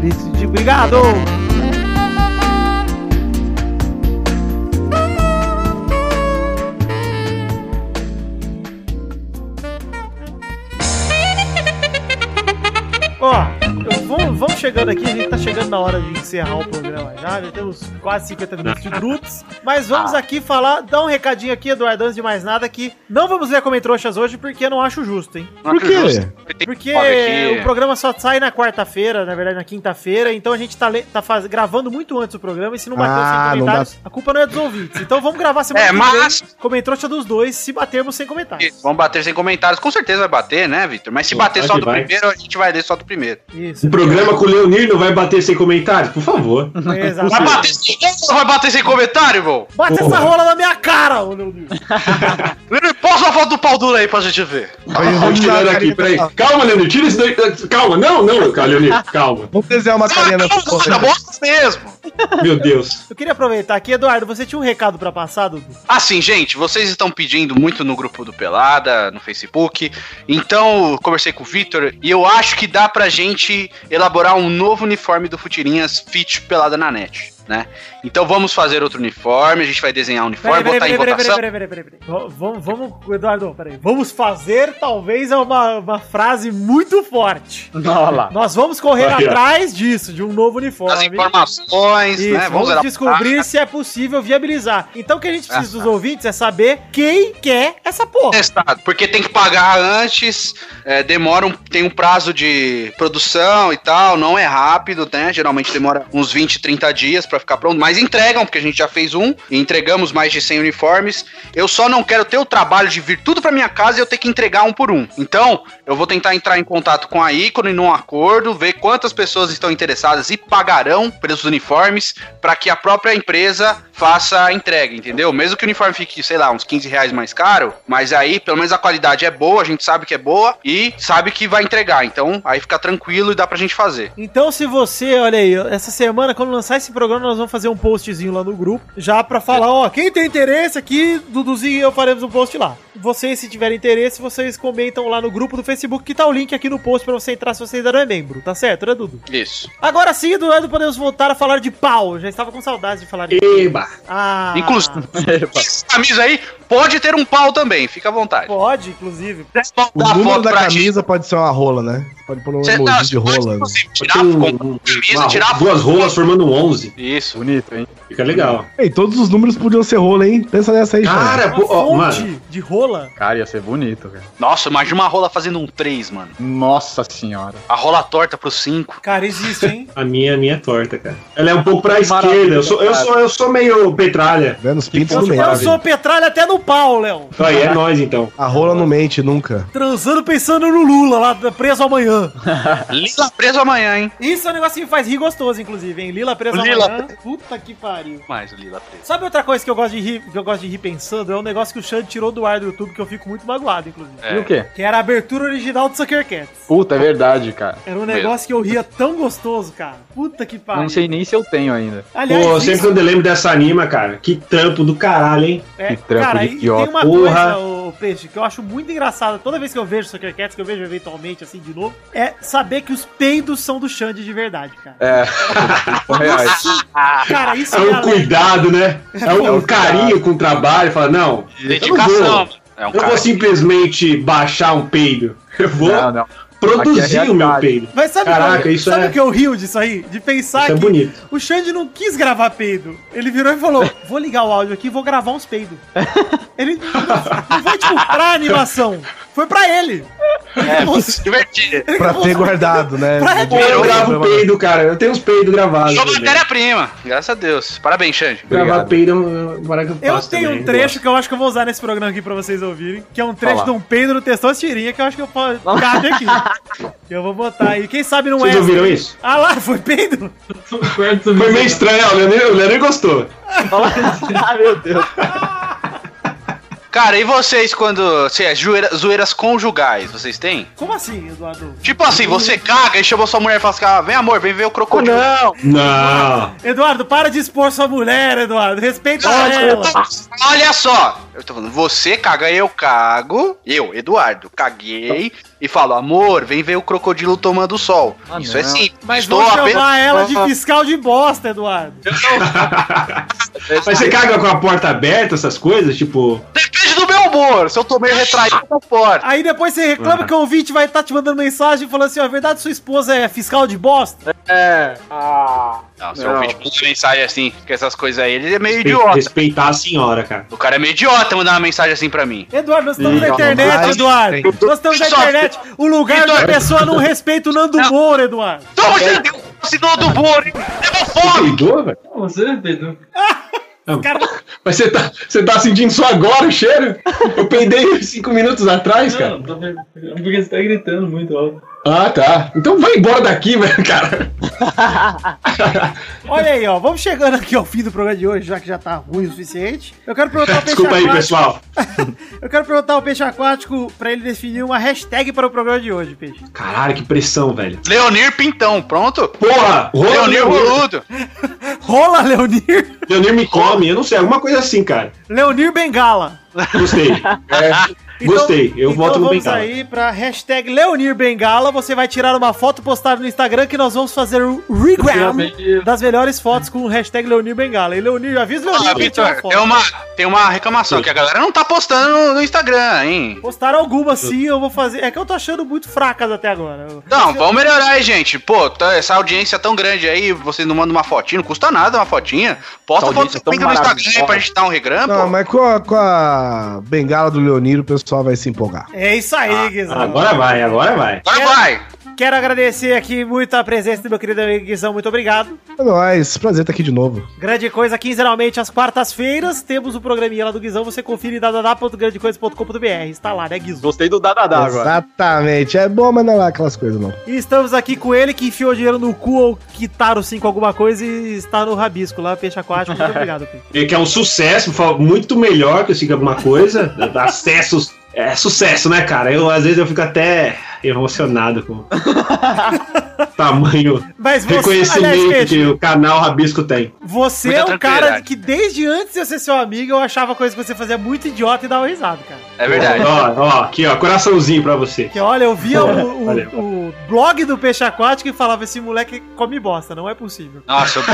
Obrigado! Ó, vamos, chegando aqui, a gente tá chegando na hora de encerrar o programa já, já temos quase 50 minutos de brutos, mas vamos aqui falar, dar um recadinho aqui, Eduardo, antes de mais nada, que não vamos ler comentroxas hoje porque eu não acho justo, hein? Por quê? Porque o programa só sai na quarta-feira, na verdade na quinta-feira, então a gente tá, tá faz- gravando muito antes o programa e se não bater Ah, sem comentários, a culpa não é dos ouvintes. Então vamos gravar semana É, que mas- vem, comentroxa dos dois, se batermos sem comentários. Vamos bater sem comentários. Com certeza vai bater, né, Vitor? Mas se Pô, bater só do vai. primeiro, a gente vai ler só do primeiro. Isso. O programa com o Leonir não vai bater sem comentários? Por favor. Exato. Vai bater sem, vai bater sem comentário, irmão? Bate essa rola na minha cara, ô meu Deus. Leonir, posta a foto do pau duro aí pra gente ver. Vamos tirar aqui, peraí. Calma, Leonir, tira isso daí. Calma, não, não, calma, Leonir, calma. Vamos desenhar uma carinha na Tá porra. bom mesmo. Meu Deus. Eu queria aproveitar aqui, Eduardo, você tinha um recado pra passar, Dudu? Assim, gente, vocês estão pedindo muito no grupo do Pelada, no Facebook. Então, eu conversei com o Vitor e eu acho que dá pra gente elaborar um novo uniforme do Futirinhas Fit Pelada na net, né? Então vamos fazer outro uniforme, a gente vai desenhar um uniforme, botar em votação. peraí, peraí, peraí, peraí. Vamos, vamos, Eduardo, peraí. Vamos fazer, talvez, é uma, uma frase muito forte. Lá. Nós vamos correr Olha. atrás disso, de um novo As uniforme. informações, Isso, né? vamos, elaborar. descobrir se é possível viabilizar. Então o que a gente precisa Ah, dos ouvintes é saber quem quer essa porra. testado, porque tem que pagar antes, é, demora um, tem um prazo de produção e tal, não é rápido, né? Geralmente demora uns 20, 30 dias pra ficar pronto, mas entregam, porque a gente já fez um e entregamos mais de 100 uniformes. Eu só não quero ter o trabalho de vir tudo pra minha casa e eu ter que entregar um por um. Então, eu vou tentar entrar em contato com a Ícone num acordo, ver quantas pessoas estão interessadas e pagarão pelos uniformes para que a própria empresa faça a entrega, entendeu? Mesmo que o uniforme fique, sei lá, uns 15 reais mais caro, mas aí pelo menos a qualidade é boa, a gente sabe que é boa e sabe que vai entregar. Então aí fica tranquilo e dá pra gente fazer. Então, se você, olha aí, essa semana, quando lançar esse programa, nós vamos fazer um postzinho lá no grupo, já pra falar, ó, quem tem interesse aqui, Duduzinho e eu faremos um post lá. Vocês, se tiverem interesse, vocês comentam lá no grupo do Facebook, que tá o link aqui no post pra você entrar se você ainda não é membro, tá certo, né, Dudu? Isso. Agora sim, Eduardo, podemos voltar a falar de pau. Já estava com saudades de falar de pau. Eba! Ah, Inclusive, essa camisa aí pode ter um pau também, fica à vontade. Pode, inclusive. O número da pra ti. camisa pode ser uma rola, né? Pode pôr um emoji de pode, rola. né? tirar um- um- camisa, uma- tirar duas rolas formando um 11. Isso. Bonito, hein? Fica legal. Ei, todos os números podiam ser rola, hein? Pensa nessa aí, cara. Cara, Uma pô, ó, fonte mano. de rola. Cara, ia ser bonito, cara. Nossa, imagina uma rola fazendo um 3, mano. Nossa senhora. A rola torta pro 5. Cara, existe, hein? A minha, a minha é torta, cara. Ela é um pouco pra Maravilha, esquerda. Eu sou, eu, sou, eu sou meio petralha. Vendo os pintos Eu, no eu meio. sou petralha até no pau, Léo. Aí, é nós então. A rola não mente nunca. Transando pensando no Lula lá, preso amanhã. Lila preso amanhã, hein? Isso é um negócio que faz rir gostoso, inclusive, hein? Lila preso Lila amanhã. Puta que pariu. Mais o Lila preso. Sabe outra coisa que eu gosto de rir, que eu gosto de rir pensando? É um negócio que o Xande tirou do ar do YouTube que eu fico muito magoado, inclusive. É. E o quê? Que era a abertura original do Sucker Cats. Puta, é verdade, cara. Era um negócio que eu ria tão gostoso, cara. Puta que Eu pariu. não sei nem se eu tenho ainda. Aliás, Pô, isso- sempre quando eu lembro dessa anima, cara, que trampo do caralho, hein? É, Que trampo cara, de e tem idiota. uma Porra. coisa, ô, Peixe, que eu acho muito engraçada toda vez que eu vejo Sucker Cats, que eu vejo eventualmente assim de novo, é saber que os peidos são do Xande de verdade, cara. É. Reais. Cara, isso É um além- cuidado, né? É um, um carinho com o trabalho. Fala, não, eu não Dedicação. vou, É um eu não vou simplesmente baixar um peido. Eu vou Não, não. produzir é o meu peido. Mas sabe, Caraca, qual- isso sabe é- o que eu rio disso aí? De pensar Isso é que bonito. o Xande não quis gravar peido. Ele virou e falou: vou ligar o áudio aqui e vou gravar uns peidos. Ele não foi tipo pra animação, foi pra ele. É, Nossa. divertido. Pra ter guardado, né? Pra- Pô, eu gravo peido, cara. Eu tenho uns peidos gravados. Sou matéria-prima. Graças a Deus. Parabéns, Xande. Gravar peido é uma parada que eu Eu tenho também, um trecho que eu acho que eu vou usar nesse programa aqui pra vocês ouvirem, que é um trecho Fala. de um peido no Testostirinha que eu acho que eu posso cabe aqui. que eu vou botar aí. Quem sabe não Vocês é. ouviram isso? Ah lá, foi peido? Foi meio estranho, ó, o Leonir, o Leonir gostou. ah, meu Deus. Cara, e vocês quando. Se é zoeira- zoeiras conjugais, vocês têm? Como assim, Eduardo? Tipo assim, você caga e chama sua mulher e fala assim: ah, vem amor, vem ver o crocodilo. não. Não. Eduardo, para de expor sua mulher, Eduardo. Respeita Não, ela. Olha só, eu tô falando, você caga, eu cago, eu, Eduardo, caguei e falo, amor, vem ver o crocodilo tomando sol. Ah, Isso não. é simples. Mas Estou vou chamar apenas- ela de fiscal de bosta, Eduardo. Mas você caga com a porta aberta, essas coisas? Tipo, Depende do meu humor. Se eu tô meio retraído, eu tô fora. Aí depois você reclama que o ouvinte vai estar te mandando mensagem falando assim: ó, a verdade sua esposa é fiscal de bosta? É. Ah. Não, se eu Não. ouvinte manda mensagem assim, com essas coisas aí, ele é meio respe- idiota. respeitar a senhora, cara. O cara é meio idiota mandar uma mensagem assim pra mim. Eduardo, nós estamos na internet, Eduardo. Nós estamos na Só- internet. O lugar Então- da pessoa não respeita o Nando Moura, Eduardo. Então você deu o sinal do humor, hein? Demofóbico. Peidou, velho? Você, Pedro? Cara, Mas você tá, você tá sentindo só agora o cheiro? Eu peidei cinco minutos atrás, cara. Não, tô vendo. Porque você tá gritando muito alto. Ah, tá. Então vai embora daqui, velho, cara. olha aí, ó. Vamos chegando aqui ao fim do programa de hoje, já que já tá ruim o suficiente. Eu quero perguntar ao Peixe Desculpa aí, Aquático- pessoal. Eu quero perguntar ao Peixe Aquático pra ele definir uma hashtag para o programa de hoje, Peixe. Caralho, que pressão, velho. Leonir Pintão, pronto? Porra! Rola Leonir Leonir, Boludo. Rola, Leonir. Leonir me come, eu não sei, alguma coisa assim, cara. Leonir Bengala. Gostei. É, Gostei, eu então voto no vamos Bengala. aí pra hashtag Leonir Bengala. Você vai tirar uma foto postada no Instagram que nós vamos fazer o regram das melhores fotos com o hashtag Leonir Bengala. E Leonir, avisa o Leonir Ah, foto. tem uma, tem uma reclamação que a galera não tá postando no, Instagram, hein? Postaram algumas sim, eu vou fazer. É que eu tô achando muito fracas até agora. Eu- Não, vamos melhorar aí, gente. Pô, tá- essa audiência tão grande aí, vocês não mandam uma fotinha, não custa nada uma fotinha. Posta foto tão no Instagram aí pra gente dar um regram, Não, pô. mas com a, com a bengala do Leonir o pessoal vai se empolgar. É isso aí, Guizão. Agora vai, agora vai. Agora vai. Quero agradecer aqui muito a presença do meu querido amigo Guizão. Muito obrigado. É nóis, prazer estar aqui de novo. Grande coisa, quinzenalmente às quartas-feiras, temos o programinha lá do Guizão. Você confere em www.grandecoisa.com.br. Está lá, né, Guizão? Gostei do Dadadá agora. Exatamente, é bom, mas não é lá aquelas coisas não. E estamos aqui com ele que enfiou dinheiro no cu ou quitaram sim com alguma coisa e está no rabisco lá, peixe aquático. Muito obrigado, Peixe. E Que é um sucesso, muito melhor que eu siga alguma coisa. dá Acessos. É sucesso, né, cara? Eu, às vezes, eu fico até emocionado com o tamanho Mas você, reconhecimento aliás, que o canal Rabisco tem. você Muita é um cara que desde antes de eu ser seu amigo, eu achava coisa que você fazia muito idiota e dava risada, cara. É verdade. Ó, ó, aqui, ó, coraçãozinho pra você. Que olha, eu via o, o- o blog do Peixe Aquático e falava: esse moleque come bosta, não é possível. Nossa, eu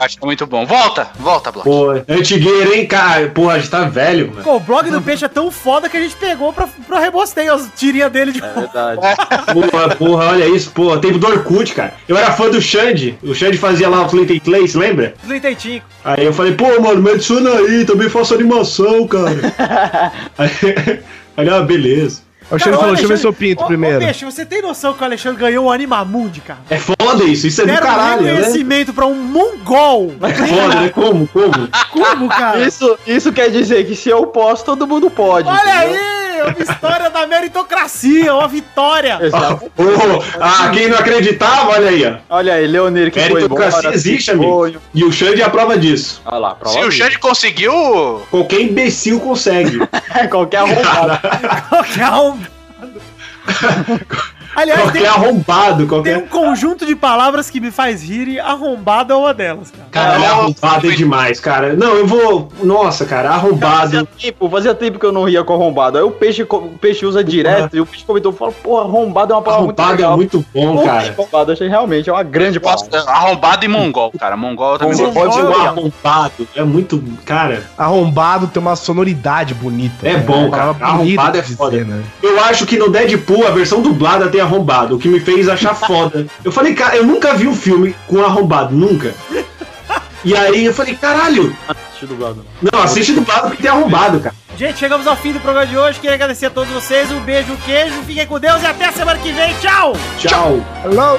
acho é muito bom. Volta, volta, Block. Pô, antigueiro, hein, cara? Pô, a gente tá velho, mano. Pô, o blog do Peixe é tão foda que a gente pegou pra, pra rebosteio as tirinhas dele de É verdade. Porra, porra, olha isso, pô. Tempo do Orkut, cara. Eu era fã do Xande. O Xande fazia lá o Flint Place, lembra? Slintentinho. Aí eu falei, pô, mano, me adiciona aí, também faço animação, cara. aí, aí, ah, beleza. O Alexandre falou, deixa eu ver seu pinto ô, primeiro. Ô, Peixe, você tem noção que o Alexandre ganhou o Animamundi, cara? É foda isso, isso é do Deram caralho, né? reconhecimento pra um mongol. É foda, né? Como, como? Como, cara? Isso, isso quer dizer que se eu posso, todo mundo pode. Olha entendeu? aí, uma história da meritocracia, uma vitória. Exato. Ô, ah, quem não acreditava, olha aí, ó. Olha aí, Leonir que foi Meritocracia embora. existe, amigo. E o Xande é a prova disso. Olha lá, prova Se o. Xande conseguiu. Qualquer imbecil consegue. Qualquer arrombado. Qualquer arrombado. Aliás, qualquer tem, arrombado, tem qualquer. um conjunto de palavras que me faz rir e arrombado é uma delas, cara. Caralho, arrombado é demais, cara. Não, eu vou. Nossa, cara, Fazia arrombado. tempo, fazia tempo que eu não ria com arrombado. Aí o peixe, o peixe usa direto e o peixe comentou, fala, porra, arrombado é uma palavra muito Arrombado é legal. muito bom, Porra, cara. Arrombado, achei realmente, é uma grande palavra. Arrombado e mongol, cara. Mongol também. Você Mongol pode ser é um legal. arrombado. É muito. Cara, Arrombado tem uma sonoridade bonita. É né? bom, cara. Arrombado é de foda. dizer, né? eu acho que no Deadpool a versão dublada tem arrombado, o que me fez achar foda. Eu falei, cara, eu nunca vi um filme com arrombado, nunca. E aí eu falei, caralho, Assisti dublado, não. assiste dublado porque tem arrombado, cara. Gente, chegamos ao fim do programa de hoje. Queria agradecer a todos vocês. Um beijo, queijo. Fiquem com Deus e até a semana que vem. Tchau! Tchau. Hello?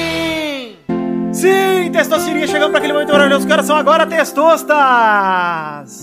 Sim, Testosterinha, chegamos para aquele momento maravilhoso. Os caras são agora Testostas!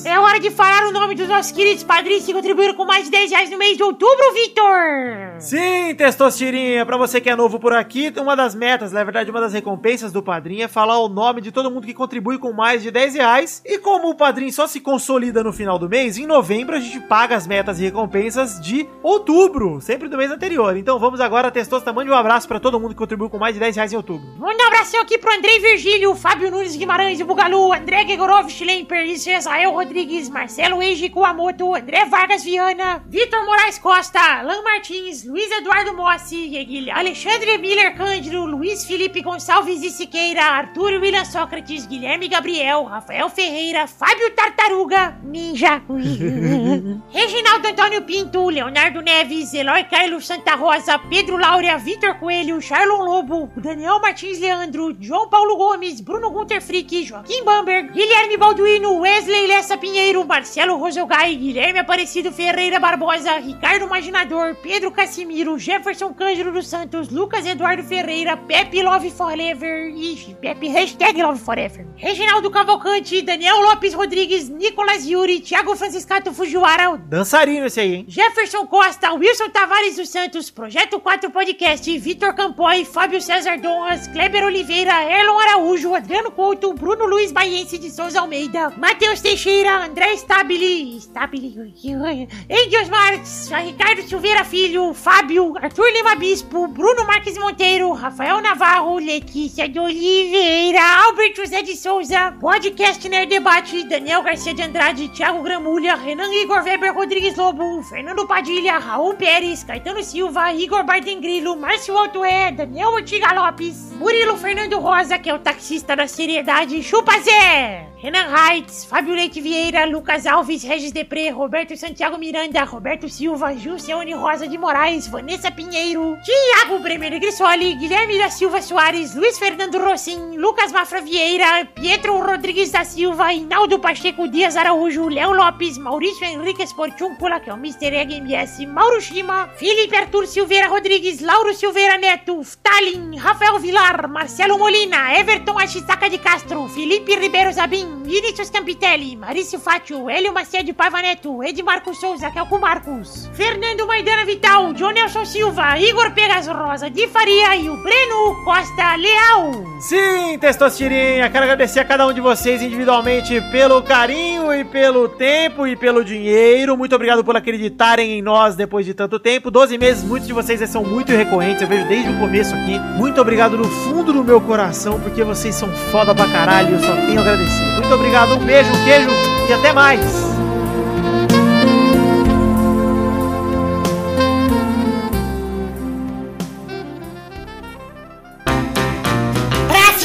É hora de falar o nome dos nossos queridos padrinhos que contribuíram com mais de 10 reais no mês de outubro, Vitor! Sim, Testosterinha, pra você que é novo por aqui, uma das metas, na verdade, uma das recompensas do padrinho é falar o nome de todo mundo que contribui com mais de 10 reais. E como o padrinho só se consolida no final do mês, em novembro a gente paga as metas e recompensas de outubro, sempre do mês anterior. Então vamos agora, Testosta, mande um abraço pra todo mundo que contribuiu com mais de 10 reais em outubro. Manda um abração aqui pro Andrei Virgílio, Fábio Nunes Guimarães, Bugalu, André Gregorov Schlemper, Israel Rodrigues, Marcelo Eiji Kuamoto, André Vargas Viana, Vitor Moraes Costa, Alan Martins, Luiz Eduardo Mossi, Alexandre Miller Cândido, Luiz Felipe Gonçalves de Siqueira, Arthur William Sócrates, Guilherme Gabriel, Rafael Ferreira, Fábio Tartaruga, Ninja, Reginaldo Antônio Pinto, Leonardo Neves, Eloy Carlos Santa Rosa, Pedro Laura, Vitor Coelho, Charlon Lobo, Daniel Martins Leandro, João Paulo Gomes, Bruno Gunter Frick, Joaquim Bamberg, Guilherme Balduino, Wesley Lessa Pinheiro, Marcelo Rosogai, Guilherme Aparecido Ferreira Barbosa, Ricardo Imaginador, Pedro Cassimiro, Jefferson Cândido dos Santos, Lucas Eduardo Ferreira, Pepe Love Forever, Ixi, Pepe hashtag Love Forever, Reginaldo Cavalcante, Daniel Lopes Rodrigues, Nicolas Yuri, Thiago Franciscato Fujiwara, Dançarino esse aí, hein? Jefferson Costa, Wilson Tavares dos Santos, Projeto 4 Podcast, Vitor Campoy, Fábio César Donras, Kleber Oliveira, Erlon Araújo, Adriano Couto, Bruno Luiz Baiense de Souza Almeida, Matheus Teixeira, André Stabile, Stabile, Engels Marques, Ricardo Silveira Filho, Fábio, Arthur Lima Bispo, Bruno Marques Monteiro, Rafael Navarro, Letícia de Oliveira, Albert José de Souza, Podcast Nerd Debate, Daniel Garcia de Andrade, Thiago Gramulha, Renan Igor Weber Rodrigues Lobo, Fernando Padilha, Raul Pérez, Caetano Silva, Igor Bardengrilo, Márcio Altoé, Daniel Ortiga Lopes, Murilo Fernando Rosa, que é o taxista da seriedade, Chupa Zé! Renan Reitz, Fábio Leite Vieira, Lucas Alves, Regis Depré, Roberto Santiago Miranda, Roberto Silva, Jussione Rosa de Moraes, Vanessa Pinheiro, Tiago Bremer Grissoli, Guilherme da Silva Soares, Luiz Fernando Rossim, Lucas Mafra Vieira, Pietro Rodrigues da Silva, Inaldo Pacheco Dias Araújo, Léo Lopes, Maurício Henrique Sportúncula, que é o Mr. Egg MS, Mauro Shima, Felipe Arthur Silveira Rodrigues, Lauro Silveira Neto, Stalin, Rafael Vilar, Marcelo Molina, Everton Achisaka de Castro, Felipe Ribeiro Zabim, Vinícius Campitelli, Marício Fátio, Hélio Macedo Paiva Neto, Edmarco Souza, que o com Marcos, Fernando Maidana Vital, John Nelson Silva, Igor Pegas Rosa de Faria e o Breno Costa Leal. Sim, Testosterinha, quero agradecer a cada um de vocês individualmente pelo carinho e pelo tempo e pelo dinheiro. Muito obrigado por acreditarem em nós depois de tanto tempo. 12 meses, muitos de vocês são muito recorrentes, eu vejo desde o começo aqui. Muito obrigado no fundo do meu coração, porque vocês são foda pra caralho, eu só tenho a agradecer. Muito obrigado, um beijo, um queijo e até mais.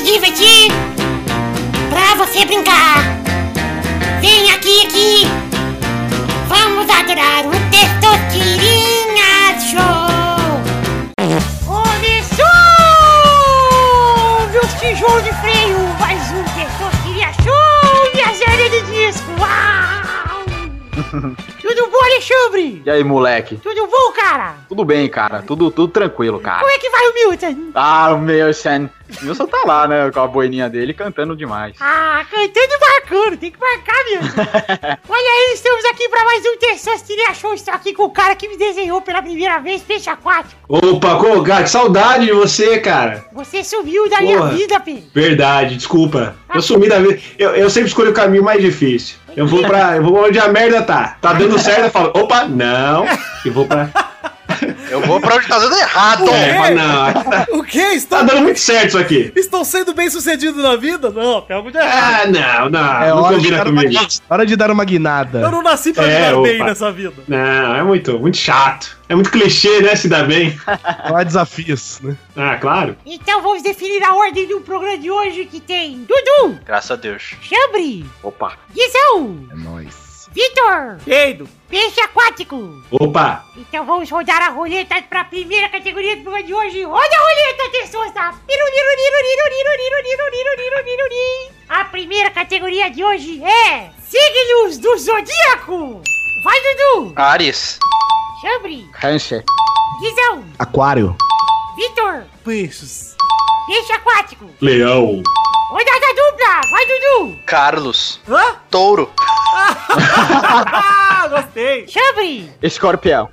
Divertir, pra você brincar. Vem aqui, aqui. Vamos adorar o Testosterinha Wow! Tudo bom, Alexandre? E aí, moleque? Tudo bom, cara? Tudo bem, cara? Tudo, tudo tranquilo, cara. Como é que vai o Milton? Ah, o Milson. O Milson tá lá, né? Com a boininha dele cantando demais. Ah, cantando e marcando, tem que marcar mesmo. Olha aí, estamos aqui pra mais um Testosterinha Show. Estou aqui com o cara que me desenhou pela primeira vez, peixe aquático. Opa, co- cara, que saudade de você, cara. Você sumiu da minha Porra. vida, Pedro. Verdade, desculpa. Eu sumi da vida. Eu, eu sempre escolho o caminho mais difícil. Eu vou pra. Eu vou onde a merda tá. Tá dando certo, eu falo, opa, não. E vou pra. Eu vou pra onde tá dando errado. É, não, tá, O que? tá Estão, dando muito certo isso aqui. estão sendo bem sucedidos na vida? Não, tem algo de errado. Ah, não, não. É não hora de, dar uma, comigo. hora de dar uma Eu guinada. não nasci pra É, me dar bem opa. nessa vida. Não, é muito, muito chato. É muito clichê, né? Se dá bem. Não há desafios, né? Ah, claro. Então vamos definir a ordem do programa de hoje que tem Dudu, Graças a Deus. Chambre, Opa. Guizão, É nóis. Vitor, Eido. Peixe Aquático. Opa! Então vamos rodar a roleta pra primeira categoria do programa de hoje. Roda a roleta, Testosta! A primeira categoria de hoje é Signos do Zodíaco. Vai, Dudu! Ares. Chambre, Câncer. Guizão, Aquário. Vitor, Peixes. Peixe Aquático. Leão. Rodada dupla, vai, Dudu! Carlos. Hã? Touro. Ah, gostei. Chambre, Escorpião.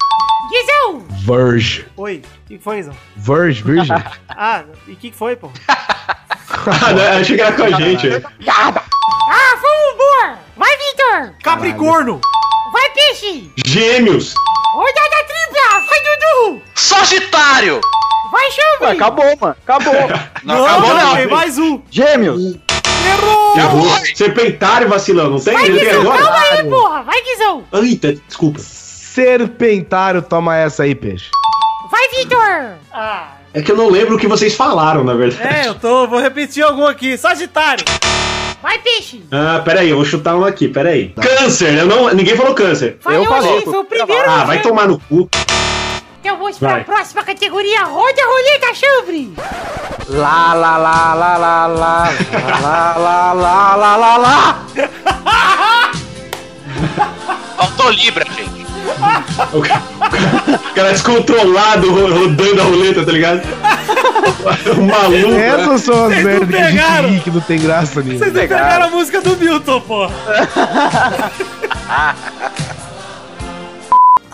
Guizão, Verge. Oi, o que que foi, Zão? Verge, virgem. Ah, e o que que foi, pô? Ah, não, achei que era com a gente. Ah, foi um humor! Vai, Vitor! Capricorno. Vai, Peixe! Gêmeos. Rodada tripla! Vai, Dudu! Sagitário. Vai! Ué, acabou, mano. Acabou. Não, acabou não. tem mais um. Gêmeos. Errou. Errou. Serpentário, vacilão, não tem? Vai, Guizão! Calma aí, porra! Vai, Guizão! Eita, desculpa. Serpentário, toma essa aí, peixe. Vai, Vitor! Ah, É que eu não lembro o que vocês falaram, na verdade. é, eu tô, vou repetir algum aqui. Sagitário. Vai, Peixe! Ah, peraí, eu vou chutar um aqui, peraí. Câncer, eu não, ninguém falou câncer. Falei, hein? pô. Foi o primeiro! Ah, vai tomar no cu. Então vamos pra Vai. próxima categoria. Roda a roleta, Chambre! Lá, lá, lá, lá, lá, lá, lá, lá, lá, lá, lá, lá. Faltou Libra, gente. O cara, o cara descontrolado ro- rodando a roleta, tá ligado? O maluco. Essas são as merdas que a que não tem graça nenhuma. Vocês não pegaram a música do Milton, pô.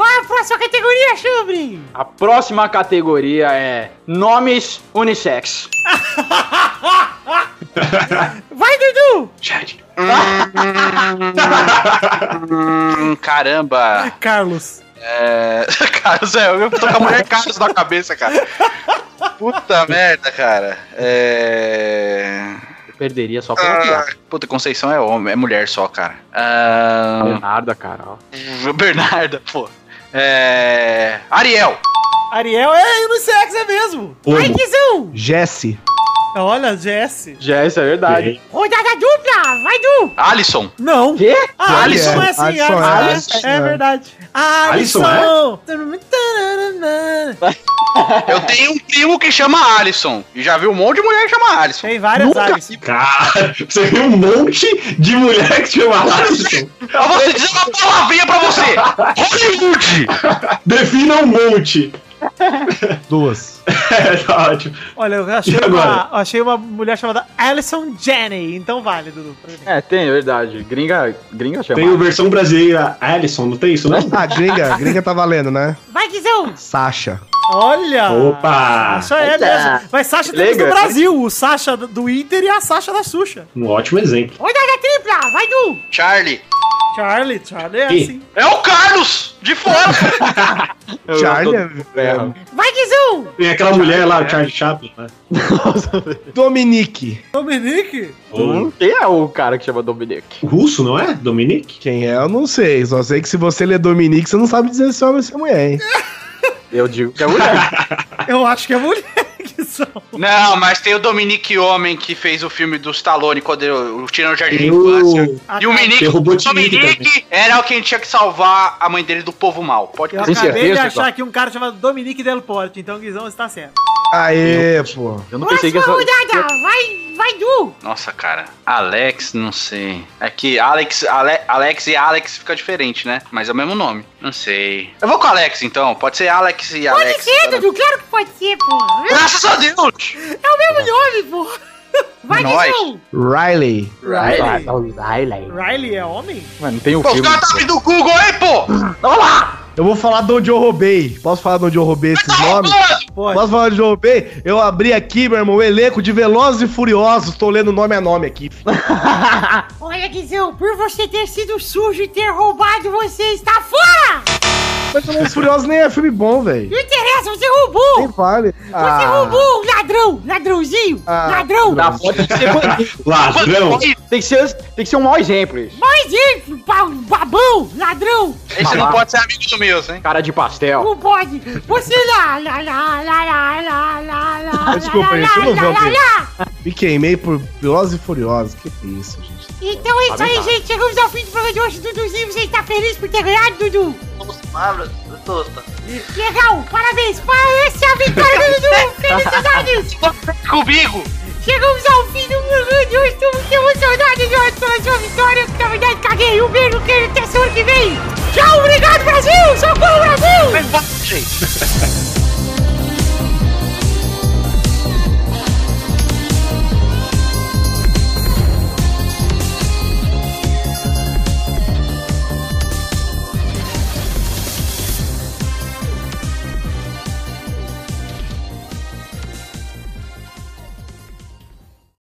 Qual é a próxima categoria, Chambre? A próxima categoria é nomes unissex. Vai, Dudu! Chat. Hum, caramba. Carlos. É. Carlos, é, eu tô com a mulher Carlos na cabeça, cara. Puta merda, cara. É. Eu perderia só pela Ah, puta, Conceição é homem, é mulher só, cara. Ah, Leonardo, cara. ó. Bernarda, pô. É. Ariel. Ariel é unissex, é mesmo. Como? Guizão! Jesse. Olha, Jesse. Já, isso é verdade. Rodada dupla! Vai, Du! Alisson. Não. Quê? Ah, Alisson é. é sim, Alisson é. é, Alisson é é. verdade. Alisson Alisson! Eu tenho um primo que chama Alisson. E já vi um monte de mulher que chama Alisson. Tem várias Nunca- Alisson. Cara, você viu um monte de mulher que chama Alisson. Eu vou te dizer uma palavrinha pra você. Hollywood. Defina um monte. Duas. É, tá ótimo. Olha, eu achei uma, achei uma mulher chamada Alison Jenny. Então vale, Dudu. pra mim. É, tem, é verdade. Gringa, gringa chama. Tem a versão brasileira Alisson, não tem isso, não? Ah, gringa, gringa tá valendo, né? Vai, Guizão! Sasha. Olha! Opa! Sasha é mesmo. Mas Sasha temos no Legal. Brasil. O Sasha do Inter e a Sasha da Xuxa. Um ótimo exemplo. Rodada tripla! Vai, Du! Charlie. Charlie, Charlie é assim. É o Carlos, de fora. Eu Charlie é- é. Vai, Guizão! Tem aquela mulher lá, o Charlie Chaplin. Né? Dominique. Dominique? Hum, Quem é o cara que chama Dominic? O russo, não é? Dominique? Quem é, eu não sei. Só sei que se você ler Dominique, você não sabe dizer se é homem ou se é mulher, hein? Eu digo que é mulher. Eu acho que é mulher que são. Não, mas tem o Dominique Homem que fez o filme do Stallone quando eu, o Tirando o Jardim de Infância. o... E o Minique, o Dominique era o quem tinha que salvar a mãe dele do povo mal. Pode Eu acabei de certeza, achar aqui um cara chamado Dominique Del Porte, então o Guizão está certo. Aê, pô. Eu não pensei que Próxima essa. rodada! Vai, vai, Du! Nossa, cara. Alex, não sei. É que Alex, Ale- Alex e Alex fica diferente, né? Mas é o mesmo nome. Não sei. Eu vou com Alex, então. Pode ser Alex e Pode Alex. ser, Dudu! Claro que pode ser, pô! Graças a Deus! É o mesmo nome, pô! Vai, Nós. Guizão! Riley. Riley? Riley é homem? Mano, não tem um Pô, os filme. caras tá abrindo o Google aí, pô! Eu vou falar de onde eu roubei. Posso falar de onde eu roubei esses nomes? Pode. Posso falar de onde eu roubei? Eu abri aqui, meu irmão, o elenco de Velozes e Furiosos. Tô lendo nome a nome aqui. Olha, Guizão, por você ter sido sujo e ter roubado, você está fora! Mas Velozes Furiosos nem é filme bom, velho. Não interessa, você roubou. Nem vale. Você ah. roubou um ladrão, ladrãozinho, ah. ladrão. Da foto tem que ser Ladrão. Tem que ser, tem que ser um mau exemplo isso. Mau exemplo, babão, ladrão. Esse não pode ser amigo do meu, hein? Cara de pastel. Não pode. Você lá, lá, lá, lá, lá, lá, lá, lá. Desculpa, gente, eu não vou Me queimei por Velozes e Furiosos. Que é isso, gente. Então é isso aí, gente. Chegamos ao fim do programa de hoje. Duduzinho, você está feliz por ter ganhado, Dudu? Vamos, palavras tosta. Legal, parabéns! Pa- Essa é a vitória do! Felicidades! Comigo! Chegamos ao fim do programa de hoje. Estou muito emocionado, Jorge, pela sua vitória. Na verdade, caguei. Um beijo, queijo, até semana que vem. Tchau, obrigado, Brasil! Socorro, Brasil! Gente.